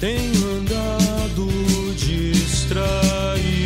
Tenho andado distraído,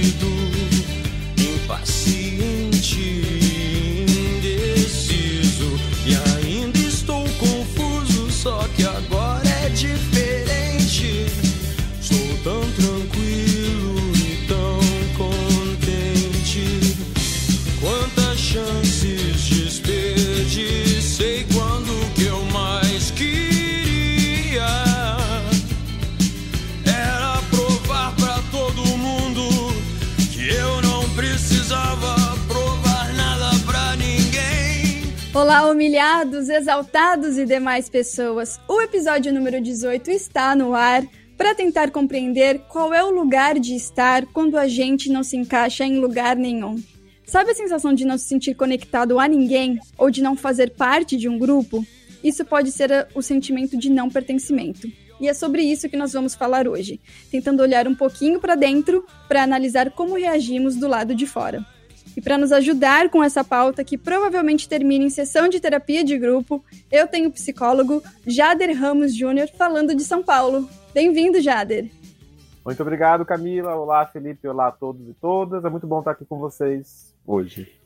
Olá, humilhados, exaltados e demais pessoas. O episódio número 18 está no ar para tentar compreender qual é o lugar de estar quando a gente não se encaixa em lugar nenhum. Sabe a sensação de não se sentir conectado a ninguém ou de não fazer parte de um grupo? Isso pode ser a- o sentimento de não pertencimento. E é sobre isso que nós vamos falar hoje, tentando olhar um pouquinho para dentro para analisar como reagimos do lado de fora. E para nos ajudar com essa pauta que provavelmente termina em sessão de terapia de grupo, eu tenho o psicólogo Jader Ramos Júnior falando de São Paulo. Bem-vindo, Jader. Muito obrigado, Camila. Olá, Felipe. Olá a todos e todas. É muito bom estar aqui com vocês hoje.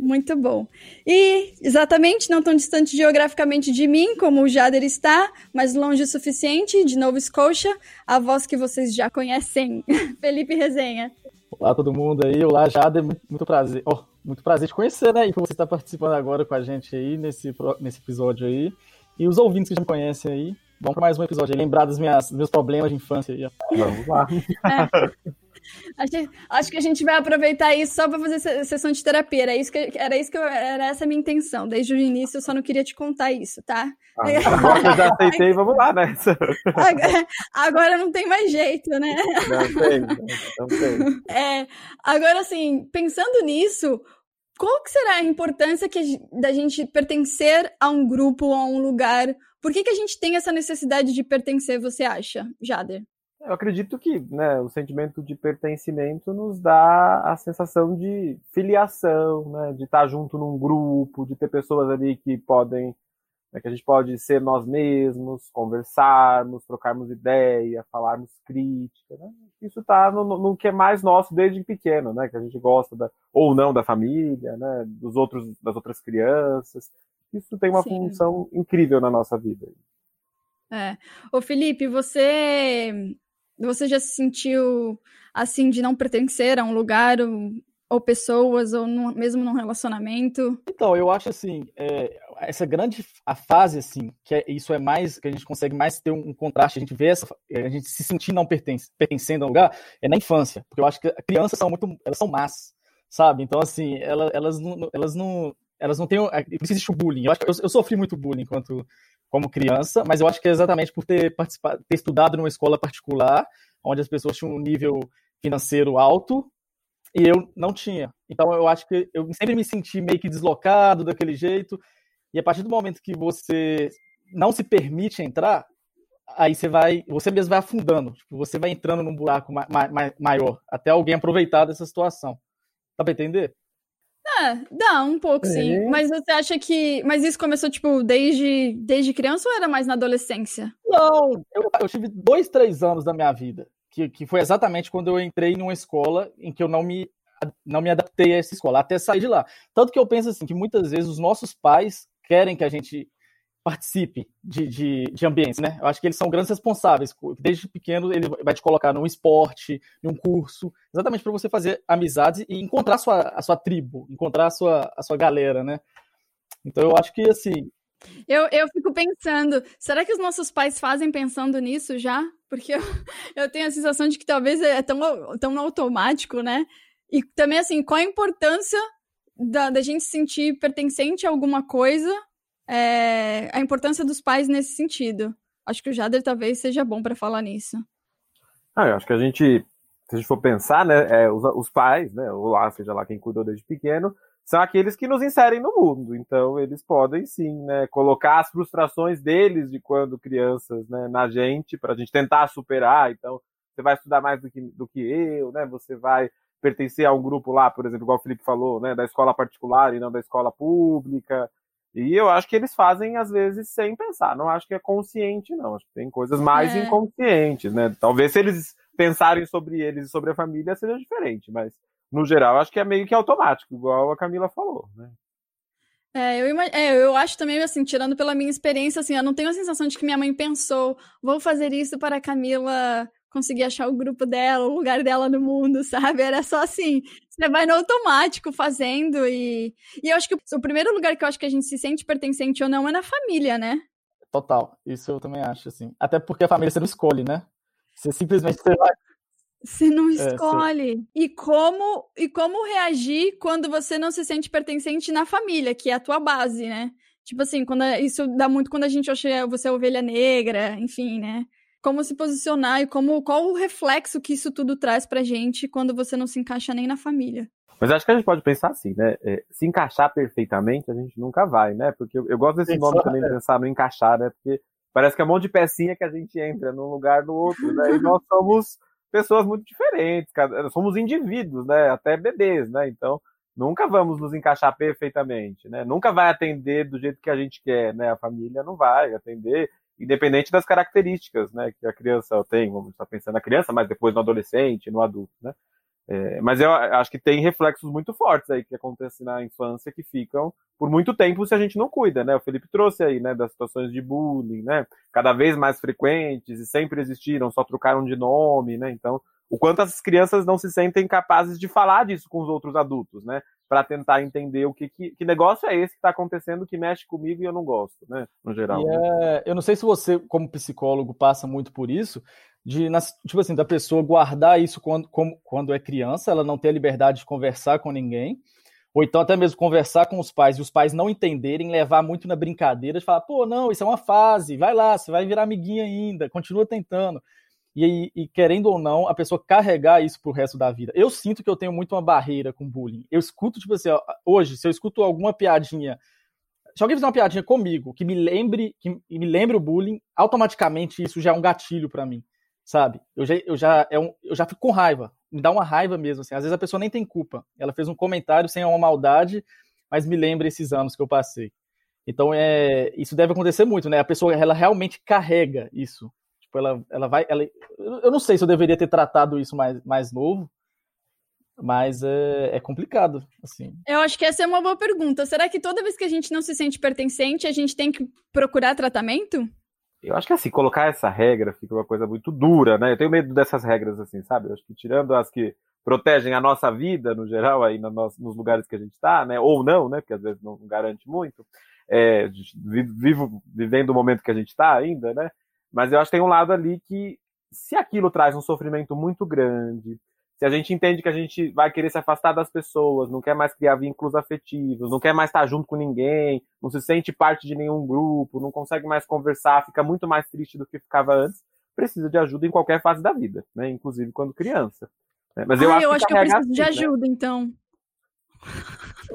Muito bom. E exatamente, não tão distante geograficamente de mim, como o Jader está, mas longe o suficiente, de Nova Scotia, a voz que vocês já conhecem, Felipe Resenha. Olá todo mundo aí, olá Jade, muito, muito prazer, oh, muito prazer te conhecer, né? E por você estar participando agora com a gente aí nesse, nesse episódio aí. E os ouvintes que já me conhecem aí, vamos para mais um episódio aí, lembrar dos minhas, dos meus problemas de infância aí. ó. Vamos lá. Acho, acho que a gente vai aproveitar isso só para fazer se- sessão de terapia. Era isso que, era isso que eu, era essa a minha intenção. Desde o início eu só não queria te contar isso, tá? Ah, agora que eu já aceitei, vamos lá nessa. Agora, agora não tem mais jeito, né? Não tem, não tem. É, agora, assim, pensando nisso, qual que será a importância que da gente pertencer a um grupo, a um lugar? Por que, que a gente tem essa necessidade de pertencer, você acha, Jader? Eu acredito que né, o sentimento de pertencimento nos dá a sensação de filiação, né, de estar junto num grupo, de ter pessoas ali que podem, né, que a gente pode ser nós mesmos, conversarmos, trocarmos ideia, falarmos crítica. Né? Isso está no, no- que é mais nosso desde pequeno, né, que a gente gosta da, ou não da família, né, dos outros, das outras crianças. Isso tem uma Sim. função incrível na nossa vida. É. Ô, Felipe, você, você já se sentiu assim de não pertencer a um lugar ou, ou pessoas ou num- mesmo num relacionamento? Então, eu acho assim, é, essa grande a fase assim, que é- isso é mais que a gente consegue mais ter um, um contraste, a gente vê essa, a gente se sentir não pertence, pertencendo a um lugar é na infância, porque eu acho que as crianças são muito, elas são más, sabe? Então assim, ela- elas não, elas não, elas não têm, o- por isso existe o bullying. Eu eu, eu sofri muito bullying enquanto como criança, mas eu acho que é exatamente por ter participado, ter estudado numa escola particular, onde as pessoas tinham um nível financeiro alto e eu não tinha. Então eu acho que eu sempre me senti meio que deslocado daquele jeito. E a partir do momento que você não se permite entrar, aí você vai, você mesmo vai afundando, tipo, você vai entrando num buraco ma ma maior, até alguém aproveitar dessa situação. Dá pra entender? É, dá um pouco, sim. É. Mas você acha que. Mas isso começou, tipo, desde, desde criança ou era mais na adolescência? Não, eu, eu tive dois, três anos da minha vida, que, que foi exatamente quando eu entrei numa escola em que eu não me, não me adaptei a essa escola, até sair de lá. Tanto que eu penso assim, que muitas vezes os nossos pais querem que a gente participe de, de, de ambientes, né? Eu acho que eles são grandes responsáveis. Desde pequeno, ele vai te colocar num esporte, num curso, exatamente para você fazer amizades e encontrar a sua, a sua tribo, encontrar a sua, a sua galera, né? Então eu acho que assim, Eu, eu fico pensando, será que os nossos pais fazem pensando nisso já? Porque eu, eu tenho a sensação de que talvez é tão, tão automático, né? E também, assim, qual a importância da, da gente se sentir pertencente a alguma coisa? É, a importância dos pais nesse sentido. Acho que o Jader talvez seja bom para falar nisso. Ah, eu acho que a gente, se a gente for pensar, né, é, os, os, pais, né, ou lá, seja lá quem cuidou desde pequeno, são aqueles que nos inserem no mundo. Então, eles podem sim, né, colocar as frustrações deles de quando crianças, né, na gente, para a gente tentar superar. Então, você vai estudar mais do que, do que eu, né, você vai pertencer a um grupo lá, por exemplo, igual o Felipe falou, né, da escola particular e não da escola pública. E eu acho que eles fazem, às vezes, sem pensar. Não acho que é consciente, não. Acho que tem coisas mais é. inconscientes, né? Talvez se eles pensarem sobre eles e sobre a família seja diferente, mas no geral acho que é meio que automático, igual a Camila falou, né? É eu, é, eu acho também, assim, tirando pela minha experiência, assim, eu não tenho a sensação de que minha mãe pensou, vou fazer isso para a Camila conseguir achar o grupo dela, o lugar dela no mundo, sabe? Era só assim, você vai no automático fazendo e... E eu acho que o primeiro lugar que eu acho que a gente se sente pertencente ou não é na família, né? Total, isso eu também acho, assim. Até porque a família você não escolhe, né? Você simplesmente você vai... Você não escolhe. É, você... E como e como reagir quando você não se sente pertencente na família, que é a tua base, né? Tipo assim, quando isso dá muito quando a gente acha você é ovelha negra, enfim, né? Como se posicionar e como qual o reflexo que isso tudo traz pra gente quando você não se encaixa nem na família. Mas acho que a gente pode pensar assim, né? É, se encaixar perfeitamente, a gente nunca vai, né? Porque eu, eu gosto desse nome também de pensar no encaixar, né? Porque parece que é um monte de pecinha que a gente entra num lugar no outro, né? E nós somos pessoas muito diferentes, somos indivíduos, né? Até bebês, né? Então, nunca vamos nos encaixar perfeitamente, né? Nunca vai atender do jeito que a gente quer, né? A família não vai atender independente das características né, que a criança tem, vamos estar pensando na criança, mas depois no adolescente, no adulto, né? É, mas eu acho que tem reflexos muito fortes aí que acontecem na infância que ficam por muito tempo se a gente não cuida, né? O Felipe trouxe aí, né, das situações de bullying, né? Cada vez mais frequentes e sempre existiram, só trocaram de nome, né? Então, o quanto as crianças não se sentem capazes de falar disso com os outros adultos, né? Para tentar entender o que, que, que, negócio é esse que está acontecendo que mexe comigo e eu não gosto, né? No geral. É, eu não sei se você, como psicólogo, passa muito por isso, de tipo assim, da pessoa guardar isso quando, como, quando é criança, ela não ter a liberdade de conversar com ninguém, ou então até mesmo conversar com os pais e os pais não entenderem, levar muito na brincadeira, de falar, pô, não, isso é uma fase, vai lá, você vai virar amiguinha ainda, continua tentando e, e, querendo ou não, a pessoa carregar isso pro resto da vida. Eu sinto que eu tenho muito uma barreira com bullying. Eu escuto, tipo assim, ó, hoje, se eu escuto alguma piadinha, se alguém fizer uma piadinha comigo que me lembre, que me lembre o bullying, automaticamente isso já é um gatilho para mim, sabe? Eu já, eu, já, é um, eu já fico com raiva, me dá uma raiva mesmo, assim. Às vezes a pessoa nem tem culpa. Ela fez um comentário sem uma maldade, mas me lembra esses anos que eu passei. Então, é, isso deve acontecer muito, né? A pessoa, ela realmente carrega isso Tipo, ela, ela vai. Ela, eu não sei se eu deveria ter tratado isso mais, mais novo, mas é, é, complicado, assim. Eu acho que essa é uma boa pergunta. Será que toda vez que a gente não se sente pertencente, a gente tem que procurar tratamento? Eu acho que assim, colocar essa regra fica uma coisa muito dura, né? Eu tenho medo dessas regras, assim, sabe? Eu acho que tirando as que protegem a nossa vida, no geral, aí no nos lugares que a gente está, né? Ou não, né? Porque às vezes não garante muito. É, vivo, vivendo o momento que a gente está ainda, né? Mas eu acho que tem um lado ali que, se aquilo traz um sofrimento muito grande, se a gente entende que a gente vai querer se afastar das pessoas, não quer mais criar vínculos afetivos, não quer mais estar junto com ninguém, não se sente parte de nenhum grupo, não consegue mais conversar, fica muito mais triste do que ficava antes, precisa de ajuda em qualquer fase da vida, né? Inclusive quando criança. Né? Mas eu, ah, acho, eu que acho que eu preciso assim, de ajuda, né? então.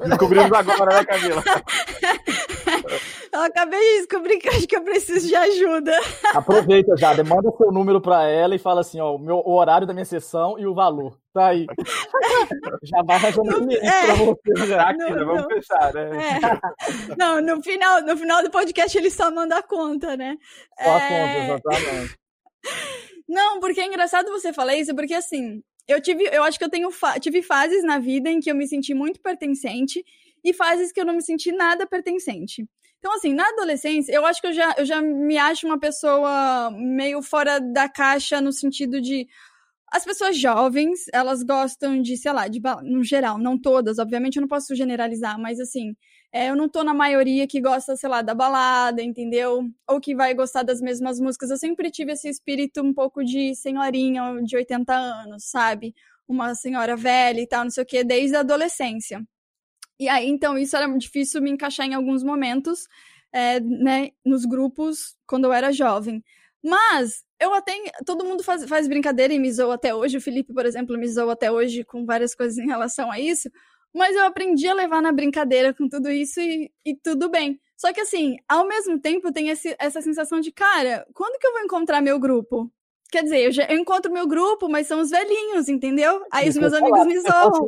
Descobrimos agora, né, Camila? Eu acabei de descobrir que acho que eu preciso de ajuda. Aproveita já, manda seu número para ela e fala assim, ó, o, meu, o horário da minha sessão e o valor. Tá aí. já vai arranjando cliente é, pra você. Já. Aqui, no, vamos fechar, né? É. Não, no final, no final do podcast ele só manda a conta, né? Só a é... conta, exatamente. Não, porque é engraçado você falar isso, porque assim, eu tive, eu acho que eu tenho tive fases na vida em que eu me senti muito pertencente e fases que eu não me senti nada pertencente. Então, assim, na adolescência, eu acho que eu já, eu já me acho uma pessoa meio fora da caixa no sentido de. As pessoas jovens, elas gostam de, sei lá, de no geral, não todas, obviamente eu não posso generalizar, mas assim, é, eu não tô na maioria que gosta, sei lá, da balada, entendeu? Ou que vai gostar das mesmas músicas. Eu sempre tive esse espírito um pouco de senhorinha de 80 anos, sabe? Uma senhora velha e tal, não sei o quê, desde a adolescência. E aí, então, isso era difícil me encaixar em alguns momentos, é, né, nos grupos, quando eu era jovem. Mas eu até. Todo mundo faz, faz brincadeira e me zoa até hoje. O Felipe, por exemplo, me zoa até hoje com várias coisas em relação a isso. Mas eu aprendi a levar na brincadeira com tudo isso e, e tudo bem. Só que assim, ao mesmo tempo tem esse, essa sensação de, cara, quando que eu vou encontrar meu grupo? Quer dizer, eu, já, eu encontro meu grupo, mas são os velhinhos, entendeu? Aí os meus amigos me zoam.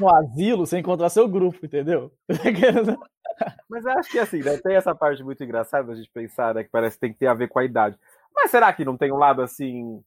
No asilo, você encontrar seu grupo, entendeu? mas eu acho que assim, né, tem essa parte muito engraçada da gente pensar, né, que parece que tem que ter a ver com a idade. Mas será que não tem um lado assim,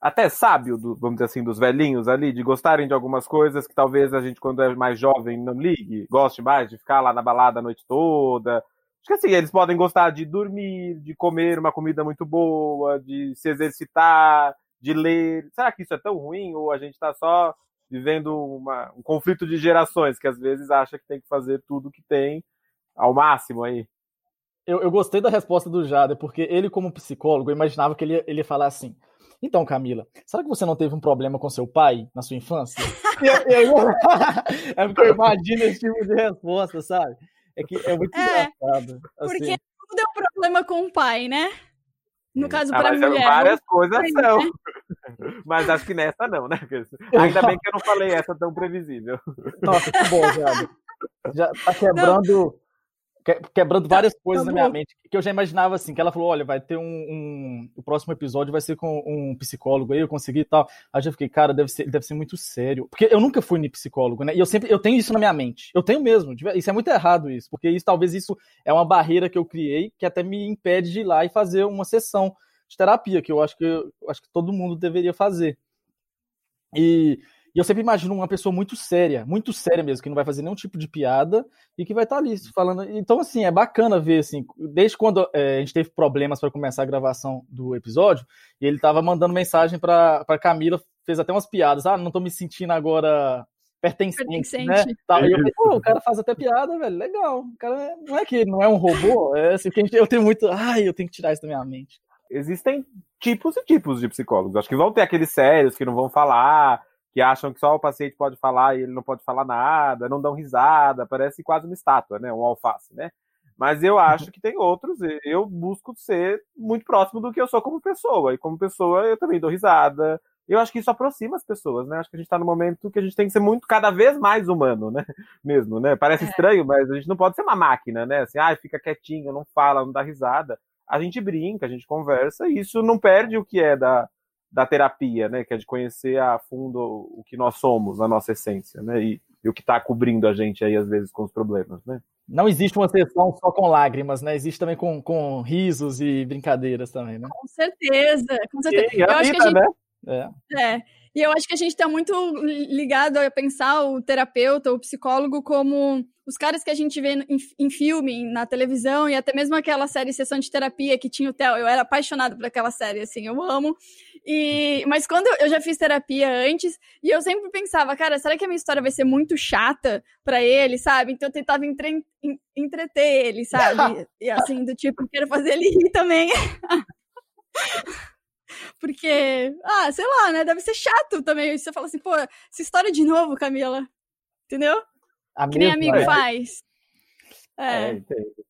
até sábio, do, vamos dizer assim, dos velhinhos ali, de gostarem de algumas coisas que talvez a gente, quando é mais jovem, não ligue, goste mais de ficar lá na balada a noite toda, Acho que assim, eles podem gostar de dormir, de comer uma comida muito boa, de se exercitar, de ler. Será que isso é tão ruim? Ou a gente está só vivendo uma, um conflito de gerações, que às vezes acha que tem que fazer tudo que tem ao máximo aí? Eu, eu gostei da resposta do Jader, porque ele, como psicólogo, eu imaginava que ele, ele ia falar assim. Então, Camila, será que você não teve um problema com seu pai na sua infância? é porque eu imagino esse tipo de resposta, sabe? É que é muito é, engraçado. Assim. Porque tudo é um problema com o pai, né? No caso, ah, para mulher. Várias coisas são. Né? Mas acho que nessa não, né? Ainda bem que eu não falei essa tão previsível. Nossa, que bom, já. Já tá quebrando. Quebrando tá, várias coisas tá na minha mente. Que eu já imaginava assim, que ela falou: olha, vai ter um, um, O próximo episódio vai ser com um psicólogo aí, eu consegui e tal. Aí eu fiquei, cara, deve ser, deve ser muito sério. Porque eu nunca fui psicólogo, né? E eu sempre eu tenho isso na minha mente. Eu tenho mesmo. Isso é muito errado, isso. Porque isso talvez isso é uma barreira que eu criei que até me impede de ir lá e fazer uma sessão de terapia, que eu acho que eu acho que todo mundo deveria fazer. E e eu sempre imagino uma pessoa muito séria, muito séria mesmo, que não vai fazer nenhum tipo de piada e que vai estar tá ali falando. Então, assim, é bacana ver, assim, desde quando é, a gente teve problemas para começar a gravação do episódio, e ele estava mandando mensagem para Camila, fez até umas piadas. Ah, não estou me sentindo agora pertencente, pertencente. né? Tal. E eu falei, pô, o cara faz até piada, velho, legal. O cara é, não é que não é um robô, é assim, que eu tenho muito. Ai, eu tenho que tirar isso da minha mente. Existem tipos e tipos de psicólogos. Acho que vão ter aqueles sérios que não vão falar que acham que só o paciente pode falar e ele não pode falar nada, não dão risada, parece quase uma estátua, né? Um alface, né? Mas eu acho que tem outros, eu busco ser muito próximo do que eu sou como pessoa, e como pessoa eu também dou risada. Eu acho que isso aproxima as pessoas, né? Acho que a gente está no momento que a gente tem que ser muito, cada vez mais humano, né? Mesmo, né? Parece é. estranho, mas a gente não pode ser uma máquina, né? Assim, ah, fica quietinho, não fala, não dá risada. A gente brinca, a gente conversa, e isso não perde o que é da, da terapia, né? Que é de conhecer a fundo o que nós somos, a nossa essência, né? E, e o que está cobrindo a gente aí, às vezes, com os problemas, né? Não existe uma sessão só com lágrimas, né? Existe também com, com risos e brincadeiras também, né? Com certeza, com certeza. Sim, eu vida, acho que a gente... né? É. é. E eu acho que a gente está muito ligado a pensar o terapeuta, o psicólogo, como os caras que a gente vê em, em, filme, na televisão, e até mesmo aquela série Sessão de Terapia que tinha o Theo. Eu era apaixonada por aquela série, assim, eu amo. E, mas quando eu, já fiz terapia antes, e eu sempre pensava, cara, será que a minha história vai ser muito chata para ele, sabe? Então eu tentava entre, entreter ele, sabe? e assim, do tipo, quero fazer ele rir também. Porque, ah, sei lá, né? Deve ser chato também. Você fala assim, pô, essa história de novo, Camila. Entendeu? A que nem amigo é. faz. É. é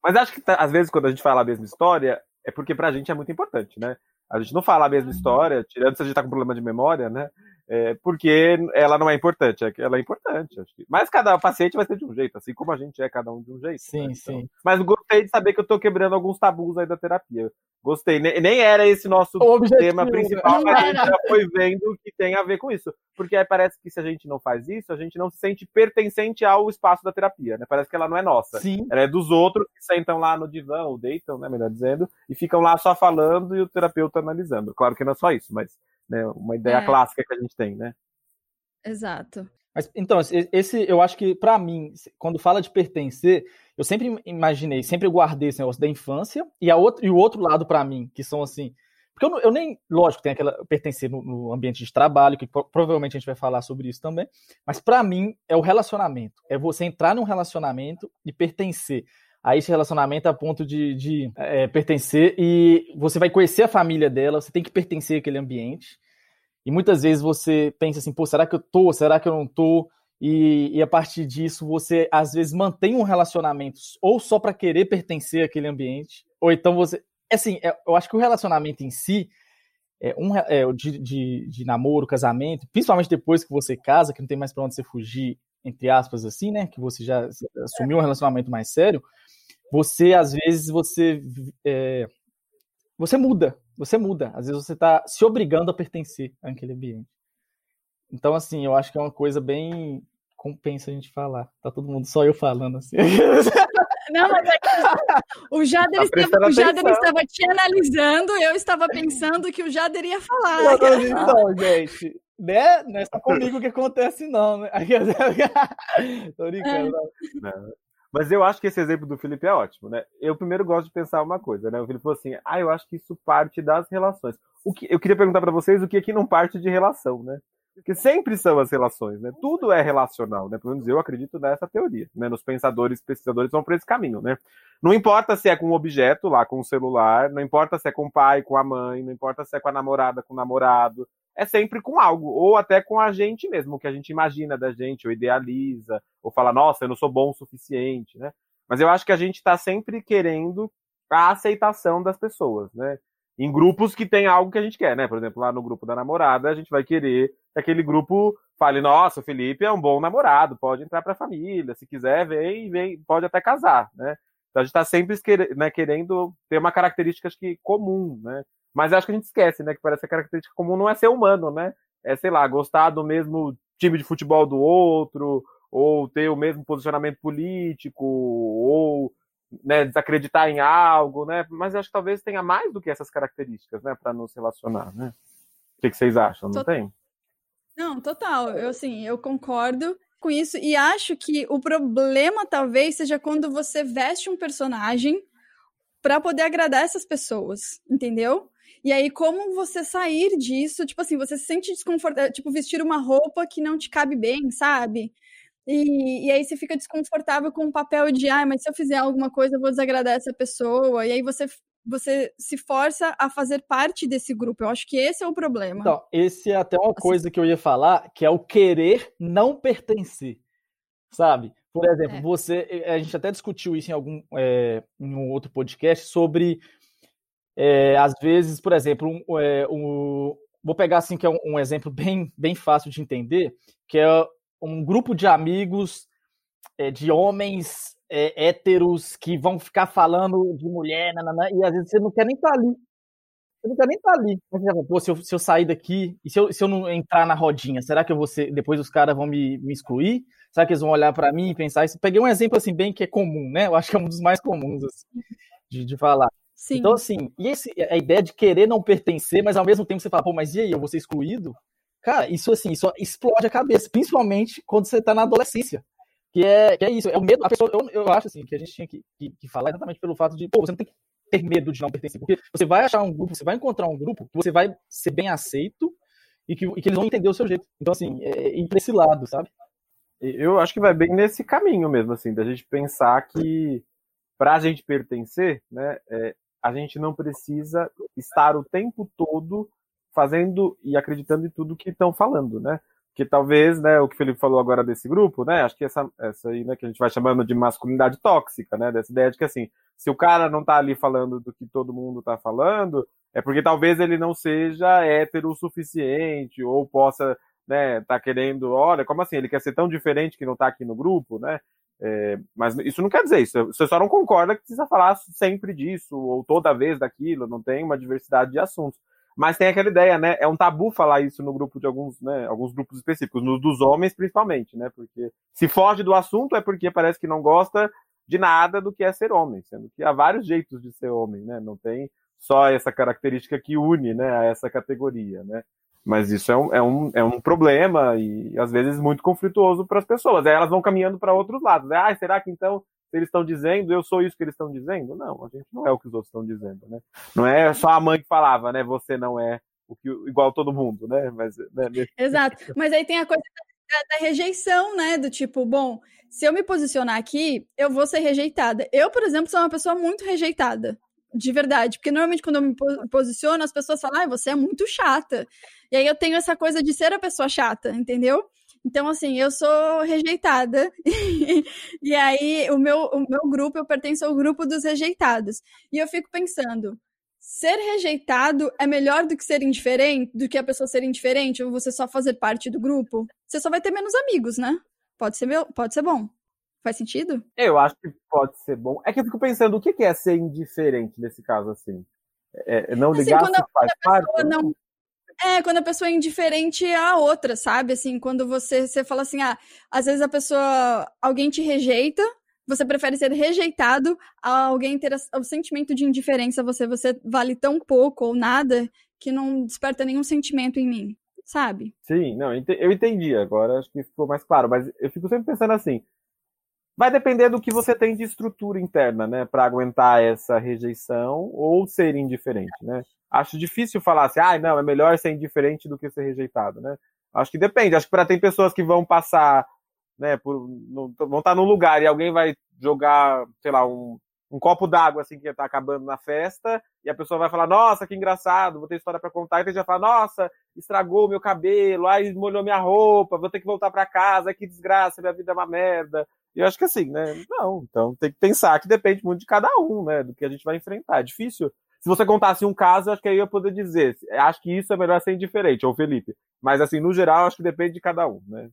Mas acho que tá, às vezes quando a gente fala a mesma história, é porque pra gente é muito importante, né? A gente não fala a mesma história, tirando se a gente tá com problema de memória, né? É, porque ela não é importante, é ela é importante. Acho que. Mas cada paciente vai ser de um jeito, assim como a gente é cada um de um jeito. Sim, né? então, sim. Mas gostei de saber que eu estou quebrando alguns tabus aí da terapia. Gostei. Nem era esse nosso tema principal, mas a gente já foi vendo que tem a ver com isso. Porque aí parece que se a gente não faz isso, a gente não se sente pertencente ao espaço da terapia, né? Parece que ela não é nossa. Sim. Ela é dos outros que sentam lá no divã, ou deitam, né? Melhor dizendo, e ficam lá só falando e o terapeuta analisando. Claro que não é só isso, mas né? Uma ideia é. clássica que a gente tem, né? Exato. Mas, então, esse, eu acho que, para mim, quando fala de pertencer, eu sempre imaginei, sempre guardei esse negócio da infância, e, a outro, e o outro lado, para mim, que são assim. Porque eu, eu, nem, lógico, tem aquela pertencer no, no, ambiente de trabalho, que provavelmente a gente vai falar sobre isso também, mas para mim é o relacionamento. É você entrar num relacionamento e pertencer a esse relacionamento a ponto de, de é, pertencer e você vai conhecer a família dela, você tem que pertencer àquele ambiente. E muitas vezes você pensa assim, pô, será que eu tô? Será que eu não tô? E, e a partir disso você às vezes mantém um relacionamento ou só para querer pertencer àquele ambiente, ou então você assim, é, eu acho que o relacionamento em si, é, um, é, de, de, de namoro, casamento, principalmente depois que você casa, que não tem mais pra onde você fugir, entre aspas, assim, né? Que você já assumiu um relacionamento mais sério, você, às vezes, você. É, você muda, você muda. Às vezes você está se obrigando a pertencer àquele ambiente. Então, assim, eu acho que é uma coisa bem. Compensa a gente falar. Tá todo mundo, só eu falando assim. Não, mas é que o Jader, tá estava, o Jader estava te analisando, eu estava pensando que o Jader ia falar. Não, então, gente, né? Não é só comigo que acontece, não, né? Tô brincando. É. Mas eu acho que esse exemplo do Felipe é ótimo, né? Eu primeiro gosto de pensar uma coisa, né? O Felipe falou assim: ah, eu acho que isso parte das relações. O que, eu queria perguntar para vocês o que aqui não parte de relação, né? Porque sempre são as relações, né? Tudo é relacional, né? Pelo menos eu acredito nessa teoria, né? Nos pensadores, pesquisadores vão por esse caminho, né? Não importa se é com um objeto lá, com o um celular, não importa se é com o pai, com a mãe, não importa se é com a namorada, com o namorado, é sempre com algo, ou até com a gente mesmo, o que a gente imagina da gente, ou idealiza, ou fala, nossa, eu não sou bom o suficiente, né? Mas eu acho que a gente está sempre querendo a aceitação das pessoas, né? Em grupos que tem algo que a gente quer, né? Por exemplo, lá no grupo da namorada, a gente vai querer que aquele grupo fale, nossa, o Felipe é um bom namorado, pode entrar para a família, se quiser, vem, vem, pode até casar, né? Então a gente está sempre né, querendo ter uma característica que comum, né? Mas acho que a gente esquece, né? Que parece que a característica comum não é ser humano, né? É, sei lá, gostar do mesmo time de futebol do outro, ou ter o mesmo posicionamento político, ou né, desacreditar em algo, né? Mas acho que talvez tenha mais do que essas características, né, para nos relacionar, né? O que, que vocês acham? Não tem? Não, total. Eu assim, eu concordo com isso e acho que o problema talvez seja quando você veste um personagem para poder agradar essas pessoas, entendeu? E aí, como você sair disso? Tipo assim, você se sente desconfortável, tipo, vestir uma roupa que não te cabe bem, sabe? E, e aí você fica desconfortável com o papel de, ah, mas se eu fizer alguma coisa, eu vou desagradar essa pessoa. E aí você, você se força a fazer parte desse grupo. Eu acho que esse é o problema. Então, esse é até uma assim, coisa que eu ia falar, que é o querer não pertencer. Sabe? Por exemplo, é. você. A gente até discutiu isso em algum é, em um outro podcast sobre é, às vezes, por exemplo, um, é, um, vou pegar assim que é um, um, exemplo bem, bem fácil de entender, que é um grupo de amigos é, de homens é, héteros que vão ficar falando de mulher, e às vezes você não quer nem estar tá ali. Você não quer nem estar tá ali. Pô, se eu, se eu sair daqui e se eu, se eu não entrar na rodinha, será que eu vou ser, depois os caras vão me, me excluir? Será que eles vão olhar para mim e pensar isso? Peguei um exemplo assim bem que é comum, né? Eu acho que é um dos mais comuns assim, de, de falar. Sim. Então, assim, e esse, a ideia de querer não pertencer, mas ao mesmo tempo você fala, pô, mas e aí, eu vou ser excluído? Cara, isso assim, isso explode a cabeça, principalmente quando você tá na adolescência. Que é, que é isso, é o medo. A pessoa, eu, eu acho assim, que a gente tinha que, que, que falar exatamente pelo fato de, pô, você não tem que ter medo de não pertencer. Porque você vai achar um grupo, você vai encontrar um grupo que você vai ser bem aceito e que, e que eles vão entender o seu jeito. Então, assim, é, ir pra esse lado, sabe? Eu acho que vai bem nesse caminho mesmo, assim, da gente pensar que para a gente pertencer, né, é, a gente não precisa estar o tempo todo fazendo e acreditando em tudo que estão falando, né? Que talvez, né, o que o Felipe falou agora desse grupo, né? Acho que essa, essa aí, né, que a gente vai chamando de masculinidade tóxica, né? Dessa ideia de que assim, se o cara não tá ali falando do que todo mundo tá falando, é porque talvez ele não seja hétero o suficiente, ou possa, né, tá querendo, olha, como assim? Ele quer ser tão diferente que não tá aqui no grupo, né? É, mas isso não quer dizer isso. Você só não concorda que precisa falar sempre disso, ou toda vez daquilo, não tem uma diversidade de assuntos. Mas tem aquela ideia, né? É um tabu falar isso no grupo de alguns, né? Alguns grupos específicos, nos dos homens principalmente, né? Porque se foge do assunto é porque parece que não gosta de nada do que é ser homem, sendo que há vários jeitos de ser homem, né? Não tem só essa característica que une, né? A essa categoria, né? Mas isso é um, é um, é um problema e às vezes muito conflituoso para as pessoas. Aí elas vão caminhando para outros lados. Né? Ah, será que então eles estão dizendo, eu sou isso que eles estão dizendo? Não, a gente não é o que os outros estão dizendo, né? Não é só a mãe que falava, né? Você não é o que, igual todo mundo, né? Mas, né? Exato. Mas aí tem a coisa da, da, rejeição, né? Do tipo, bom, se eu me posicionar aqui, eu vou ser rejeitada. Eu, por exemplo, sou uma pessoa muito rejeitada. De verdade, porque normalmente quando eu me posiciono, as pessoas falam, ah, você é muito chata. E aí eu tenho essa coisa de ser a pessoa chata, entendeu? Então, assim, eu sou rejeitada. e aí, o meu, o meu grupo, eu pertenço ao grupo dos rejeitados. E eu fico pensando, ser rejeitado é melhor do que ser indiferente, do que a pessoa ser indiferente ou você só fazer parte do grupo? Você só vai ter menos amigos, né? Pode ser, meu, pode ser bom. Faz sentido? Eu acho que pode ser bom. É que eu fico pensando, o que é ser indiferente nesse caso, assim? É, não assim, ligar quando, se faz quando parte? não, é, quando a pessoa é indiferente à outra, sabe? Assim, quando você, você fala assim, ah, às vezes a pessoa, alguém te rejeita, você prefere ser rejeitado a alguém ter o sentimento de indiferença a você, você vale tão pouco ou nada que não desperta nenhum sentimento em mim, sabe? Sim, não, eu entendi agora, acho que ficou mais claro, mas eu fico sempre pensando assim, vai depender do que você tem de estrutura interna, né, para aguentar essa rejeição ou ser indiferente, né? Acho difícil falar assim, ah, não, é melhor ser indiferente do que ser rejeitado, né? Acho que depende, acho que para tem pessoas que vão passar né, por, no, vão estar num lugar e alguém vai jogar, sei lá, um, um copo d'água assim que está acabando na festa, e a pessoa vai falar, nossa, que engraçado, vou ter história para contar, e você já fala, nossa, estragou meu cabelo, aí molhou minha roupa, vou ter que voltar para casa, que desgraça, minha vida é uma merda. E eu acho que assim, né? Não, então tem que pensar que depende muito de cada um, né? Do que a gente vai enfrentar. É difícil. Se você contasse um caso, acho que aí eu ia poder dizer, acho que isso é melhor ser indiferente, ou Felipe. Mas assim, no geral, acho que depende de cada um, né?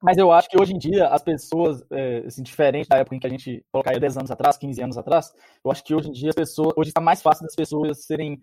Mas eu acho que hoje em dia as pessoas, é, assim, diferente da época em que a gente colocaria 10 anos atrás, 15 anos atrás, eu acho que hoje em dia as pessoas, hoje está mais fácil das pessoas serem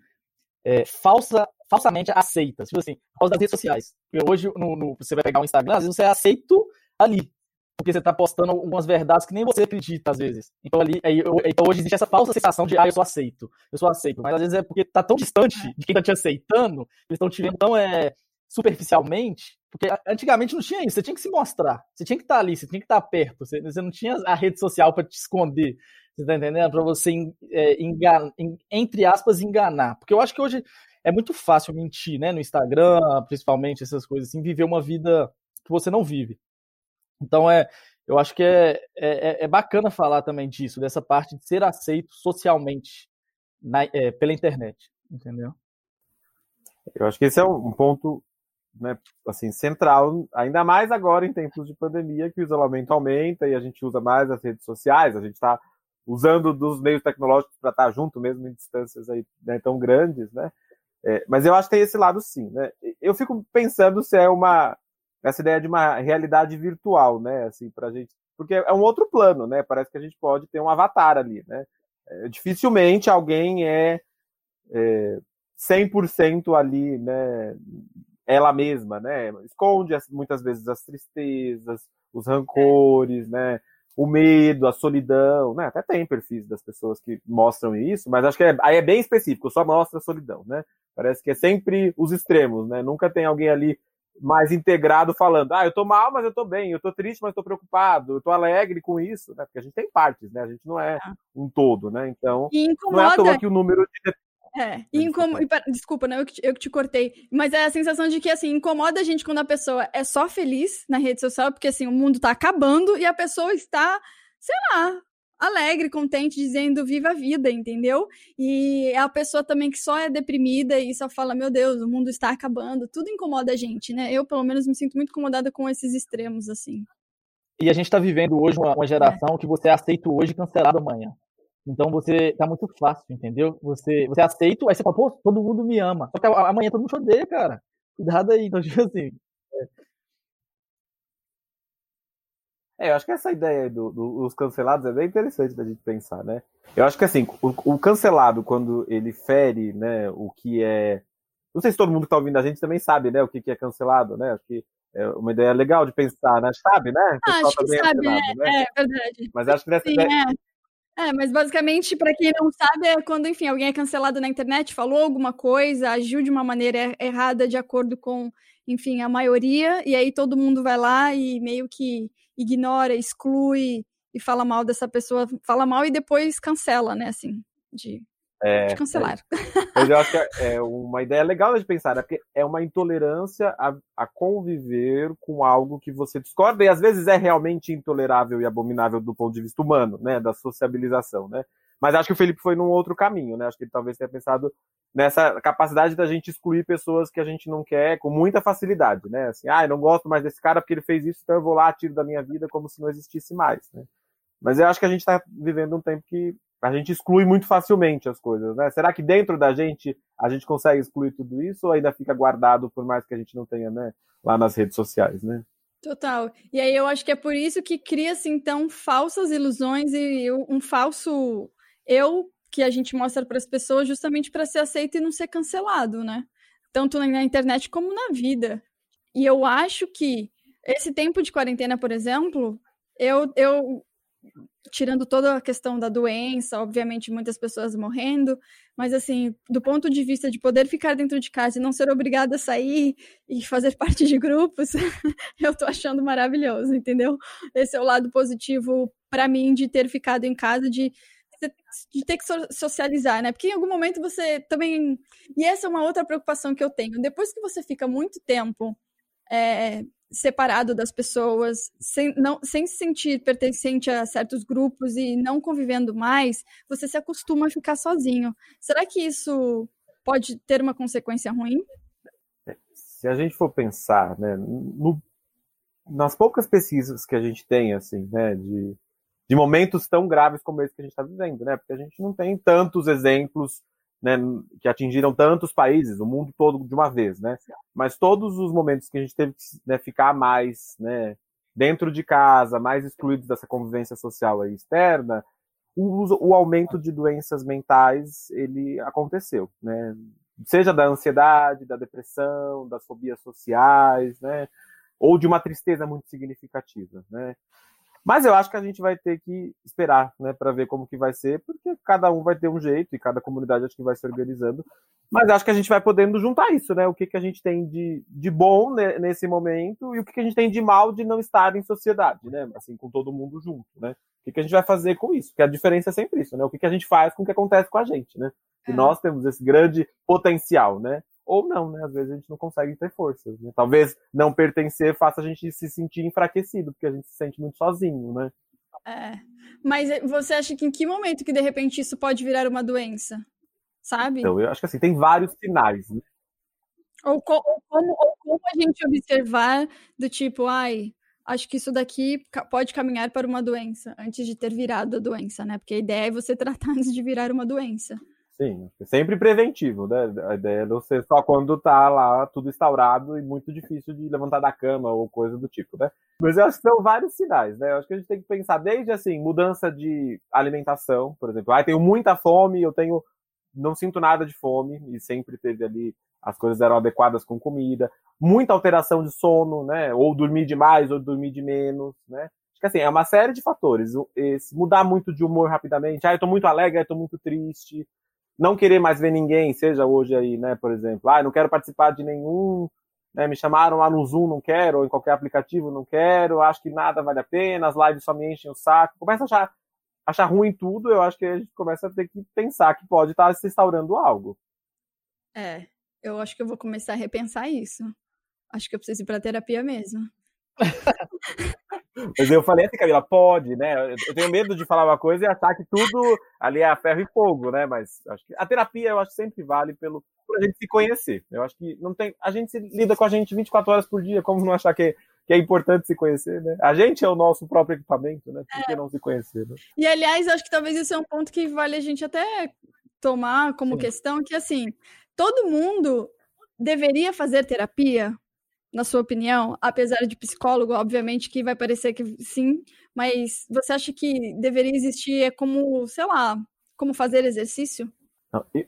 é, falsa, falsamente aceitas. Tipo assim, por causa das redes sociais. Porque hoje no, no, você vai pegar o Instagram, às vezes você é aceito ali. Porque você está postando algumas verdades que nem você acredita, às vezes. Então, ali, aí, eu, então hoje existe essa falsa sensação de, ah, eu sou aceito, eu sou aceito. Mas às vezes é porque tá tão distante de quem tá te aceitando, eles estão te vendo tão é, superficialmente, porque antigamente não tinha isso, você tinha que se mostrar, você tinha que estar ali, você tinha que estar perto, você, você não tinha a rede social para te esconder, você tá entendendo? Para você, é, engan, entre aspas, enganar. Porque eu acho que hoje é muito fácil mentir, né? No Instagram, principalmente, essas coisas assim, viver uma vida que você não vive. Então, é, eu acho que é, é, é bacana falar também disso, dessa parte de ser aceito socialmente na, é, pela internet, entendeu? Eu acho que esse é um ponto né, assim, central, ainda mais agora em tempos de pandemia, que o isolamento aumenta e a gente usa mais as redes sociais, a gente está usando dos meios tecnológicos para estar tá junto, mesmo em distâncias aí, né, tão grandes, né? É, mas eu acho que tem esse lado sim, né? Eu fico pensando se é uma essa ideia de uma realidade virtual, né? Assim, para gente, porque é um outro plano, né? Parece que a gente pode ter um avatar ali, né? É, dificilmente alguém é, é 100% ali, né? Ela mesma, né? Esconde muitas vezes as tristezas, os rancores, né? O medo, a solidão, né? Até tem perfis das pessoas que mostram isso, mas acho que é, aí é bem específico, só mostra a solidão, né? Parece que é sempre os extremos, né? Nunca tem alguém ali mais integrado falando, ah, eu tô mal, mas eu tô bem, eu tô triste, mas tô preocupado, eu tô alegre com isso, né? Porque a gente tem partes, né? A gente não é um todo, né? Então, não é à toa que o número de é, e incom... desculpa, né? Eu que, eu que te cortei. Mas é a sensação de que, assim, incomoda a gente quando a pessoa é só feliz na rede social, porque, assim, o mundo tá acabando e a pessoa está, sei lá, alegre, contente, dizendo viva a vida, entendeu? E é a pessoa também que só é deprimida e só fala, meu Deus, o mundo está acabando. Tudo incomoda a gente, né? Eu, pelo menos, me sinto muito incomodada com esses extremos, assim. E a gente está vivendo hoje uma, uma geração é. que você é aceito hoje e cancelado amanhã. Então você tá muito fácil, entendeu? Você, você aceita, aí você fala, pô, todo mundo me ama. Só que amanhã todo mundo te odeia, cara. Cuidado aí, então, tipo assim. É. é, eu acho que essa ideia do, do, dos cancelados é bem interessante da gente pensar, né? Eu acho que assim, o, o, cancelado, quando ele fere, né, o que é. Não sei se todo mundo que tá ouvindo a gente também sabe, né, o que, que é cancelado, né? Acho que é uma ideia legal de pensar, né? Sabe, né? Ah, acho que sabe, é, né? é, verdade. Mas acho que nessa Sim, ideia, é. É, mas basicamente, para quem não sabe, é quando, enfim, alguém é cancelado na internet, falou alguma coisa, agiu de uma maneira errada de acordo com, enfim, a maioria, e aí todo mundo vai lá e meio que ignora, exclui e fala mal dessa pessoa, fala mal e depois cancela, né, assim, de é, de cancelar. É, eu acho que é, é uma ideia legal de pensar, né? porque é uma intolerância a, a, conviver com algo que você discorda, e às vezes é realmente intolerável e abominável do ponto de vista humano, né? Da sociabilização, né? Mas acho que o Felipe foi num outro caminho, né? Acho que ele talvez tenha pensado nessa capacidade da gente excluir pessoas que a gente não quer com muita facilidade, né? Assim, ah, eu não gosto mais desse cara porque ele fez isso, então eu vou lá, tiro da minha vida como se não existisse mais, né? Mas eu acho que a gente está vivendo um tempo que a gente exclui muito facilmente as coisas, né? Será que dentro da gente a gente consegue excluir tudo isso ou ainda fica guardado por mais que a gente não tenha, né, lá nas redes sociais, né? Total. E aí eu acho que é por isso que cria-se então falsas ilusões e um falso eu que a gente mostra para as pessoas justamente para ser aceito e não ser cancelado, né? Tanto na internet como na vida. E eu acho que esse tempo de quarentena, por exemplo, eu, eu tirando toda a questão da doença, obviamente muitas pessoas morrendo, mas assim, do ponto de vista de poder ficar dentro de casa e não ser obrigada a sair e fazer parte de grupos, eu tô achando maravilhoso, entendeu? Esse é o lado positivo para mim de ter ficado em casa, de de ter que socializar, né? Porque em algum momento você também. E essa é uma outra preocupação que eu tenho. Depois que você fica muito tempo é, separado das pessoas, sem, não, sem se sentir pertencente a certos grupos e não convivendo mais, você se acostuma a ficar sozinho. Será que isso pode ter uma consequência ruim? Se a gente for pensar, né, no, nas poucas pesquisas que a gente tem, assim, né, de, de momentos tão graves como esse que a gente está vivendo, né, porque a gente não tem tantos exemplos né, que atingiram tantos países, o mundo todo de uma vez, né? Mas todos os momentos que a gente teve que né, ficar mais, né, dentro de casa, mais excluídos dessa convivência social aí externa, o, o aumento de doenças mentais ele aconteceu, né? Seja da ansiedade, da depressão, das fobias sociais, né? Ou de uma tristeza muito significativa, né? Mas eu acho que a gente vai ter que esperar, né, para ver como que vai ser, porque cada um vai ter um jeito e cada comunidade acho que vai se organizando. Mas acho que a gente vai podendo juntar isso, né? O que, que a gente tem de, de bom né, nesse momento e o que, que a gente tem de mal de não estar em sociedade, né? Assim, com todo mundo junto, né? O que, que a gente vai fazer com isso? Porque a diferença é sempre isso, né? O que, que a gente faz com o que acontece com a gente, né? E é. nós temos esse grande potencial, né? Ou não, né? Às vezes a gente não consegue ter forças. Né? Talvez não pertencer faça a gente se sentir enfraquecido, porque a gente se sente muito sozinho, né? É. Mas você acha que em que momento que de repente isso pode virar uma doença? Sabe? Então, eu acho que assim, tem vários sinais, né? Ou, co ou, como, ou como a gente observar do tipo, ai, acho que isso daqui pode caminhar para uma doença, antes de ter virado a doença, né? Porque a ideia é você tratar antes de virar uma doença. Sim, sempre preventivo, né? A ideia é ser só quando tá lá tudo instaurado e muito difícil de levantar da cama ou coisa do tipo, né? Mas eu acho que são vários sinais, né? Eu acho que a gente tem que pensar desde assim, mudança de alimentação, por exemplo. Ah, tenho muita fome, eu tenho não sinto nada de fome e sempre teve ali as coisas eram adequadas com comida, muita alteração de sono, né? Ou dormir demais ou dormir de menos, né? Acho que assim, é uma série de fatores. Esse, mudar muito de humor rapidamente. Ah, eu tô muito alegre, eu tô muito triste não querer mais ver ninguém, seja hoje aí, né, por exemplo, ah, não quero participar de nenhum, né, me chamaram lá no Zoom, não quero, ou em qualquer aplicativo, não quero, acho que nada vale a pena, as lives só me enchem o saco, começa a achar, achar ruim tudo, eu acho que a gente começa a ter que pensar que pode estar se instaurando algo. É, eu acho que eu vou começar a repensar isso. Acho que eu preciso ir para terapia mesmo. Mas eu falei assim, Camila, pode, né? Eu tenho medo de falar uma coisa e achar que tudo ali é ferro e fogo, né? Mas acho que a terapia eu acho que sempre vale pelo por a gente se conhecer. Eu acho que não tem. A gente se lida com a gente 24 horas por dia, como não achar que, que é importante se conhecer, né? A gente é o nosso próprio equipamento, né? Por que é. não se conhecer? Né? E aliás, acho que talvez isso é um ponto que vale a gente até tomar como Sim. questão, que assim, todo mundo deveria fazer terapia na sua opinião? Apesar de psicólogo, obviamente que vai parecer que sim, mas você acha que deveria existir é como, sei lá, como fazer exercício?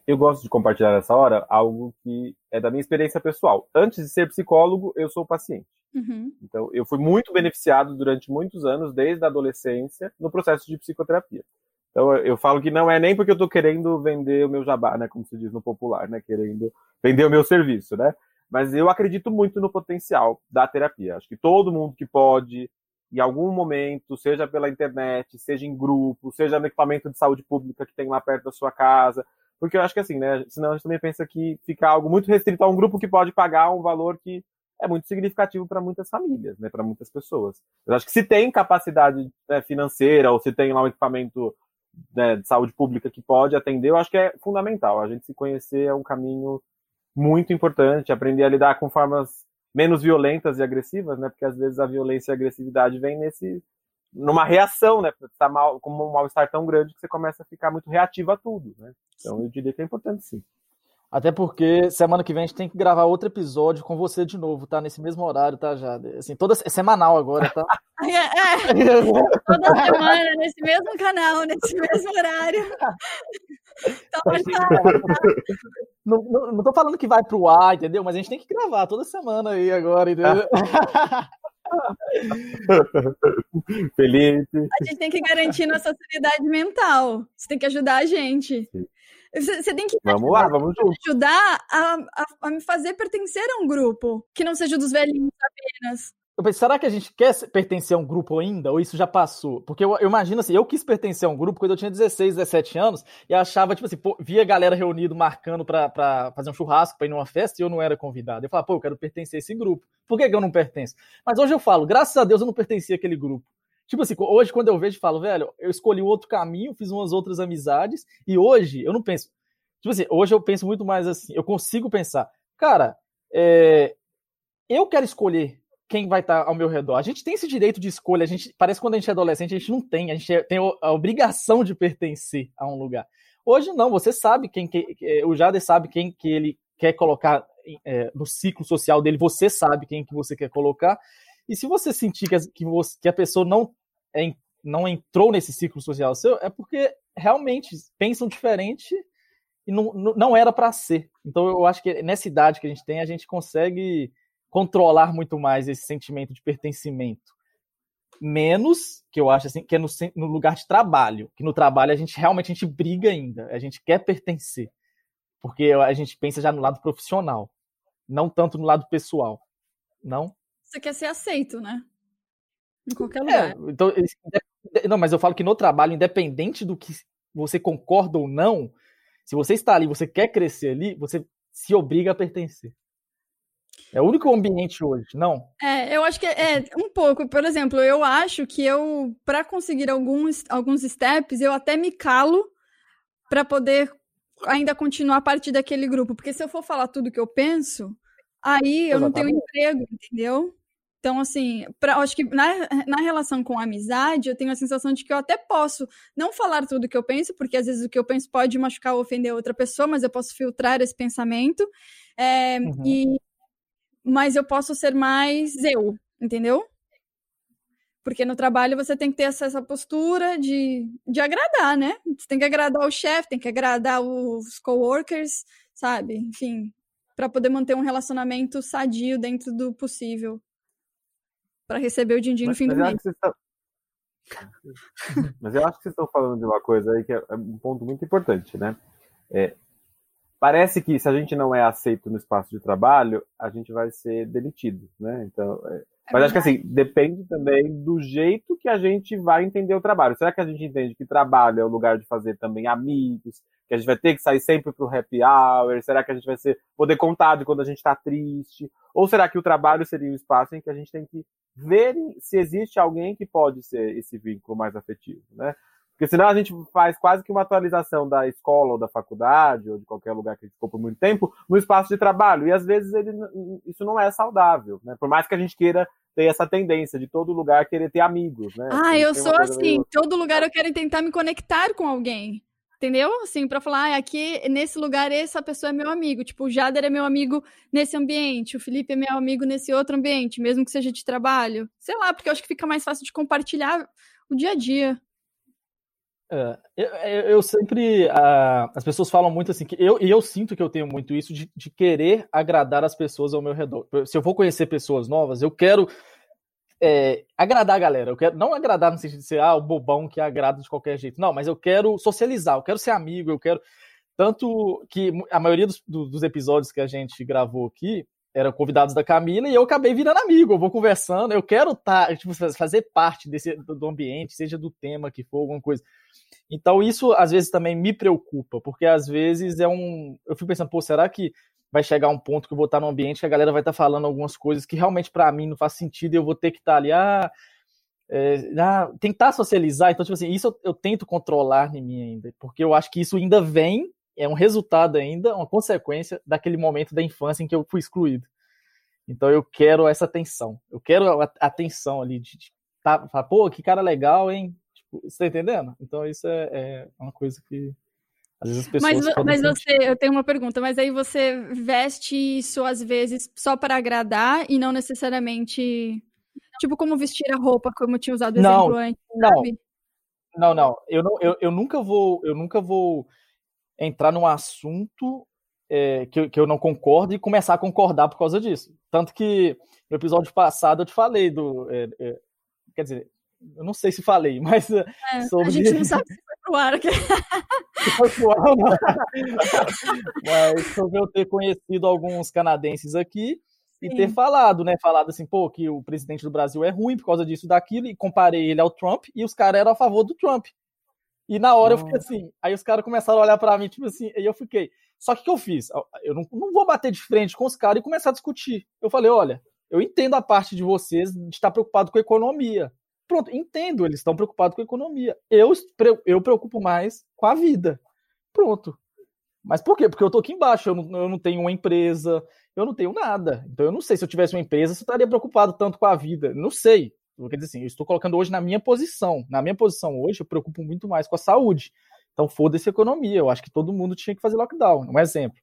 Eu gosto de compartilhar nessa hora algo que é da minha experiência pessoal. Antes de ser psicólogo, eu sou paciente. Uhum. Então, eu fui muito beneficiado durante muitos anos, desde a adolescência, no processo de psicoterapia. Então, eu falo que não é nem porque eu estou querendo vender o meu jabá, né, como se diz no popular, né, querendo vender o meu serviço, né? Mas eu acredito muito no potencial da terapia. Acho que todo mundo que pode, em algum momento, seja pela internet, seja em grupo, seja no equipamento de saúde pública que tem lá perto da sua casa, porque eu acho que assim, né? Senão a gente também pensa que fica algo muito restrito a um grupo que pode pagar um valor que é muito significativo para muitas famílias, né? Para muitas pessoas. Eu acho que se tem capacidade né, financeira ou se tem lá um equipamento né, de saúde pública que pode atender, eu acho que é fundamental. A gente se conhecer é um caminho muito importante, aprender a lidar com formas menos violentas e agressivas, né? Porque às vezes a violência e a agressividade vem nesse numa reação, né? Tá mal, como um mal-estar tão grande que você começa a ficar muito reativo a tudo, né? Então eu diria que é importante sim. Até porque semana que vem a gente tem que gravar outro episódio com você de novo, tá? Nesse mesmo horário, tá, Jade? Assim, toda, é semanal agora, tá? É, é. toda semana, nesse mesmo canal, nesse mesmo horário. Então, não, não, não tô falando que vai pro ar, entendeu? Mas a gente tem que gravar toda semana aí agora, entendeu? Felipe. A gente tem que garantir nossa sanidade mental. Você tem que ajudar a gente. Você tem que vamos lá, vamos ajudar a, a, a, me fazer pertencer a um grupo que não seja dos velhinhos apenas. Eu pensei, será que a gente quer pertencer a um grupo ainda? Ou isso já passou? Porque eu, eu, imagino assim, eu quis pertencer a um grupo quando eu tinha 16, 17 anos e achava, tipo assim, pô, via galera reunida marcando pra, fazer um churrasco, pra ir numa festa e eu não era convidado. Eu falava, pô, eu quero pertencer a esse grupo. Por que, que eu não pertenço? Mas hoje eu falo, graças a Deus eu não pertencia àquele grupo. Tipo assim, hoje quando eu vejo, falo, velho, eu escolhi outro caminho, fiz umas outras amizades, e hoje eu não penso. Tipo assim, hoje eu penso muito mais assim, eu consigo pensar, cara, é, eu quero escolher quem vai estar ao meu redor. A gente tem esse direito de escolha, a gente parece que quando a gente é adolescente, a gente não tem, a gente é, tem a obrigação de pertencer a um lugar. Hoje não, você sabe quem que, o Jader sabe quem que ele quer colocar é, no ciclo social dele, você sabe quem que você quer colocar. E se você sentir que, que, você, que a pessoa não, é, não entrou nesse ciclo social seu, é porque realmente pensam diferente e não, não era para ser. Então eu acho que nessa idade que a gente tem, a gente consegue controlar muito mais esse sentimento de pertencimento. Menos, que eu acho assim, que é no, no lugar de trabalho. Que no trabalho a gente realmente a gente briga ainda, a gente quer pertencer. Porque a gente pensa já no lado profissional, não tanto no lado pessoal. Não? Você quer ser aceito, né? Em qualquer é, lugar. É, então, não, mas eu falo que no trabalho, independente do que você concorda ou não, se você está ali, você quer crescer ali, você se obriga a pertencer. É o único ambiente hoje, não? É, eu acho que é, é um pouco. Por exemplo, eu acho que eu, para conseguir alguns, alguns steps, eu até me calo para poder ainda continuar a partir daquele grupo. Porque se eu for falar tudo que eu penso, aí eu Exatamente. não tenho emprego, entendeu? Então, assim, pra, acho que na, na relação com a amizade, eu tenho a sensação de que eu até posso não falar tudo o que eu penso, porque às vezes o que eu penso pode machucar ou ofender outra pessoa, mas eu posso filtrar esse pensamento. É, uhum. e, mas eu posso ser mais eu, entendeu? Porque no trabalho você tem que ter essa, essa postura de, de agradar, né? Você tem que agradar o chefe, tem que agradar os coworkers, sabe? Enfim, para poder manter um relacionamento sadio dentro do possível para receber o din-din no fim do mês. Mas eu acho que vocês estão falando de uma coisa aí que é, é um ponto muito importante, né? É, parece que se a gente não é aceito no espaço de trabalho, a gente vai ser demitido, né? Então, é... É mas acho que assim, depende também do jeito que a gente vai entender o trabalho. Será que a gente entende que trabalho é o lugar de fazer também amigos, que a gente vai ter que sair sempre para o happy hour? Será que a gente vai ser, poder contar de quando a gente está triste? Ou será que o trabalho seria o espaço em que a gente tem que ver se existe alguém que pode ser esse vínculo mais afetivo, né? Porque senão a gente faz quase que uma atualização da escola ou da faculdade ou de qualquer lugar que a gente ficou por muito tempo no espaço de trabalho. E às vezes ele, isso não é saudável, né? Por mais que a gente queira ter essa tendência de todo lugar querer ter amigos, né? Ah, eu sou assim, meio... todo lugar eu quero tentar me conectar com alguém. Entendeu? Assim, para falar, ah, aqui nesse lugar essa pessoa é meu amigo. Tipo, o Jader é meu amigo nesse ambiente, o Felipe é meu amigo nesse outro ambiente, mesmo que seja de trabalho. Sei lá, porque eu acho que fica mais fácil de compartilhar o dia a dia. É, eu, eu, sempre. Uh, as pessoas falam muito assim, que eu, e eu sinto que eu tenho muito isso de, de querer agradar as pessoas ao meu redor. Se eu vou conhecer pessoas novas, eu quero é, agradar a galera. Eu quero não agradar no sentido de ser ah, o bobão que agrada de qualquer jeito. Não, mas eu quero socializar, eu quero ser amigo, eu quero. Tanto que a maioria dos, dos episódios que a gente gravou aqui eram convidados da Camila e eu acabei virando amigo. Eu vou conversando, eu quero tá, tipo, fazer parte desse, do ambiente, seja do tema que for, alguma coisa. Então, isso às vezes também me preocupa, porque às vezes é um. Eu fico pensando, pô, será que vai chegar um ponto que eu vou estar no ambiente que a galera vai estar falando algumas coisas que realmente para mim não faz sentido e eu vou ter que estar ali, ah, é, ah tentar socializar. Então, tipo assim, isso eu, eu, tento controlar em mim ainda, porque eu acho que isso ainda vem, é um resultado ainda, uma consequência daquele momento da infância em que eu fui excluído. Então, eu quero essa atenção, eu quero a atenção ali de estar tá, fala, pô, que cara legal, hein? Você tá entendendo? Então isso é, é uma coisa que às vezes as pessoas. Mas, mas você, eu tenho uma pergunta, mas aí você veste isso às vezes só para agradar e não necessariamente. Tipo, como vestir a roupa, como eu tinha usado o Não, exemplo antes, não. sabe? Não, não. Eu, não eu, eu nunca vou, eu nunca vou entrar num assunto é, que, eu- que eu não concordo e começar a concordar por causa disso. Tanto que no episódio passado eu te falei do. é, é, quer dizer, eu não sei se falei, mas é, É, sobre. A gente não sabe se foi pro ar. aqui. se foi pro ar. Mas sobre eu ter conhecido alguns canadenses aqui e Sim. ter falado, né? Falado assim, pô, que o presidente do Brasil é ruim por causa disso e daquilo, e comparei ele ao Trump, e os caras eram a favor do Trump. E na hora eu fiquei assim, aí os caras começaram a olhar pra mim, tipo assim, e eu fiquei. Só que o que eu fiz? Eu não, não vou bater de frente com os caras e começar a discutir. Eu falei, olha, eu entendo a parte de vocês de estar preocupado com a economia. Pronto, entendo, eles estão preocupados com a economia. Eu, eu preocupo mais com a vida. Pronto. Mas por quê? Porque eu tô aqui embaixo, eu não, eu não tenho uma empresa, eu não tenho nada. Então eu não sei se eu tivesse uma empresa, se eu estaria preocupado tanto com a vida. Não sei. Quer dizer assim, eu estou colocando hoje na minha posição. Na minha posição hoje, eu preocupo muito mais com a saúde. Então foda-se a economia. Eu acho que todo mundo tinha que fazer lockdown, um exemplo.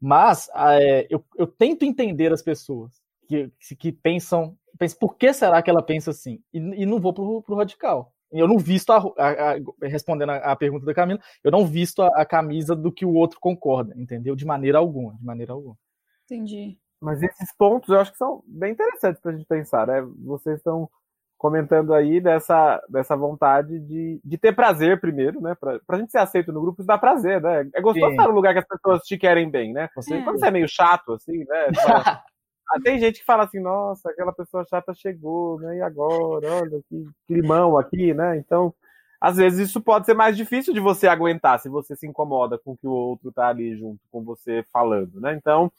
Mas é, eu, eu tento entender as pessoas que, que pensam, pensam, por que será que ela pensa assim? E, e não vou pro, pro radical. Eu não visto, a, a- a- respondendo a, a pergunta da Camila, eu não visto a, a camisa do que o outro concorda, entendeu? De maneira alguma, de maneira alguma. Entendi. Mas esses pontos eu acho que são bem interessantes para a gente pensar, né? Vocês estão comentando aí dessa, dessa vontade de, de ter prazer primeiro, né? Pra, pra gente ser aceito no grupo, isso dá prazer, né? É gostoso Sim. estar num lugar que as pessoas te querem bem, né? Você, Quando você é meio chato, assim, né? fala- Ah, Tem gente que fala assim, nossa, aquela pessoa chata chegou, né? E agora? Olha que climão aqui, né? Então, às vezes isso pode ser mais difícil de você aguentar se você se incomoda com que o outro tá ali junto com você falando, né? Então,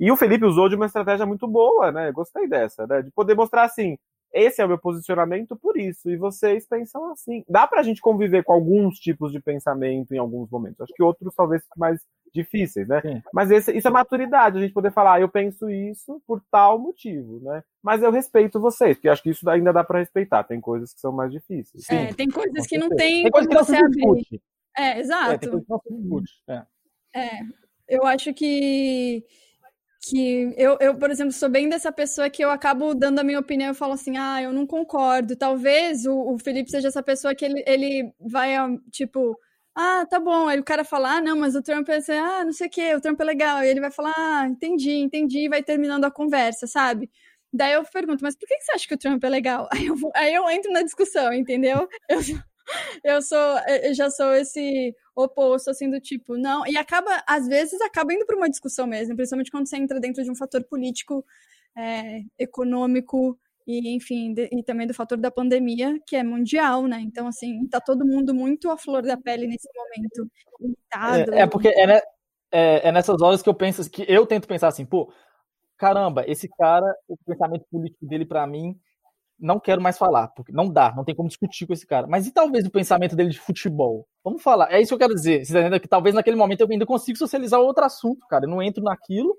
e o Felipe usou de uma estratégia muito boa, né? Gostei dessa, né? De poder mostrar assim, esse é o meu posicionamento por isso, e vocês pensam assim. Dá pra gente conviver com alguns tipos de pensamento em alguns momentos. Acho que outros talvez fiquem mais difíceis, né? Sim. Mas esse- isso é maturidade, a gente poder falar, ah, eu penso isso por tal motivo, né? Mas eu respeito vocês, porque acho que isso ainda dá pra respeitar. Tem coisas que são mais difíceis. É, tem coisas que não certeza. tem, Tem coisa como que não você se abrir. discute. É, É, tem exato. coisa que não se discute. É. É, eu acho que que eu, eu, por exemplo, sou bem dessa pessoa que eu acabo dando a minha opinião e falo assim, ah, eu não concordo. Talvez o, o Felipe seja essa pessoa que ele, ele vai, ah, tipo, ah, tá bom. Aí o cara fala, ah, não, mas o Trump é, assim, ah, não sei o quê, o Trump é legal. E ele vai falar, ah, entendi, entendi, e vai terminando a conversa, sabe? Daí eu pergunto, mas por que que você acha que o Trump é legal? Aí eu, aí eu entro na discussão, entendeu? Eu, eu sou, eu já sou esse oposto, assim, do tipo, não. E acaba, às vezes, acaba indo para uma discussão mesmo, principalmente quando você entra dentro de um fator político, é, econômico e, enfim, de- e também do fator da pandemia, que é mundial, né? Então, assim, tá todo mundo muito à flor da pele nesse momento, irritado. É, é porque é, é- é nessas horas que eu penso, que eu tento pensar assim, pô, caramba, esse cara, o pensamento político dele pra mim, não quero mais falar, porque não dá, não tem como discutir com esse cara. Mas e talvez o pensamento dele de futebol? Vamos falar, é isso que eu quero dizer. Você tá? Que talvez naquele momento eu ainda consigo socializar outro assunto, cara. Eu não entro naquilo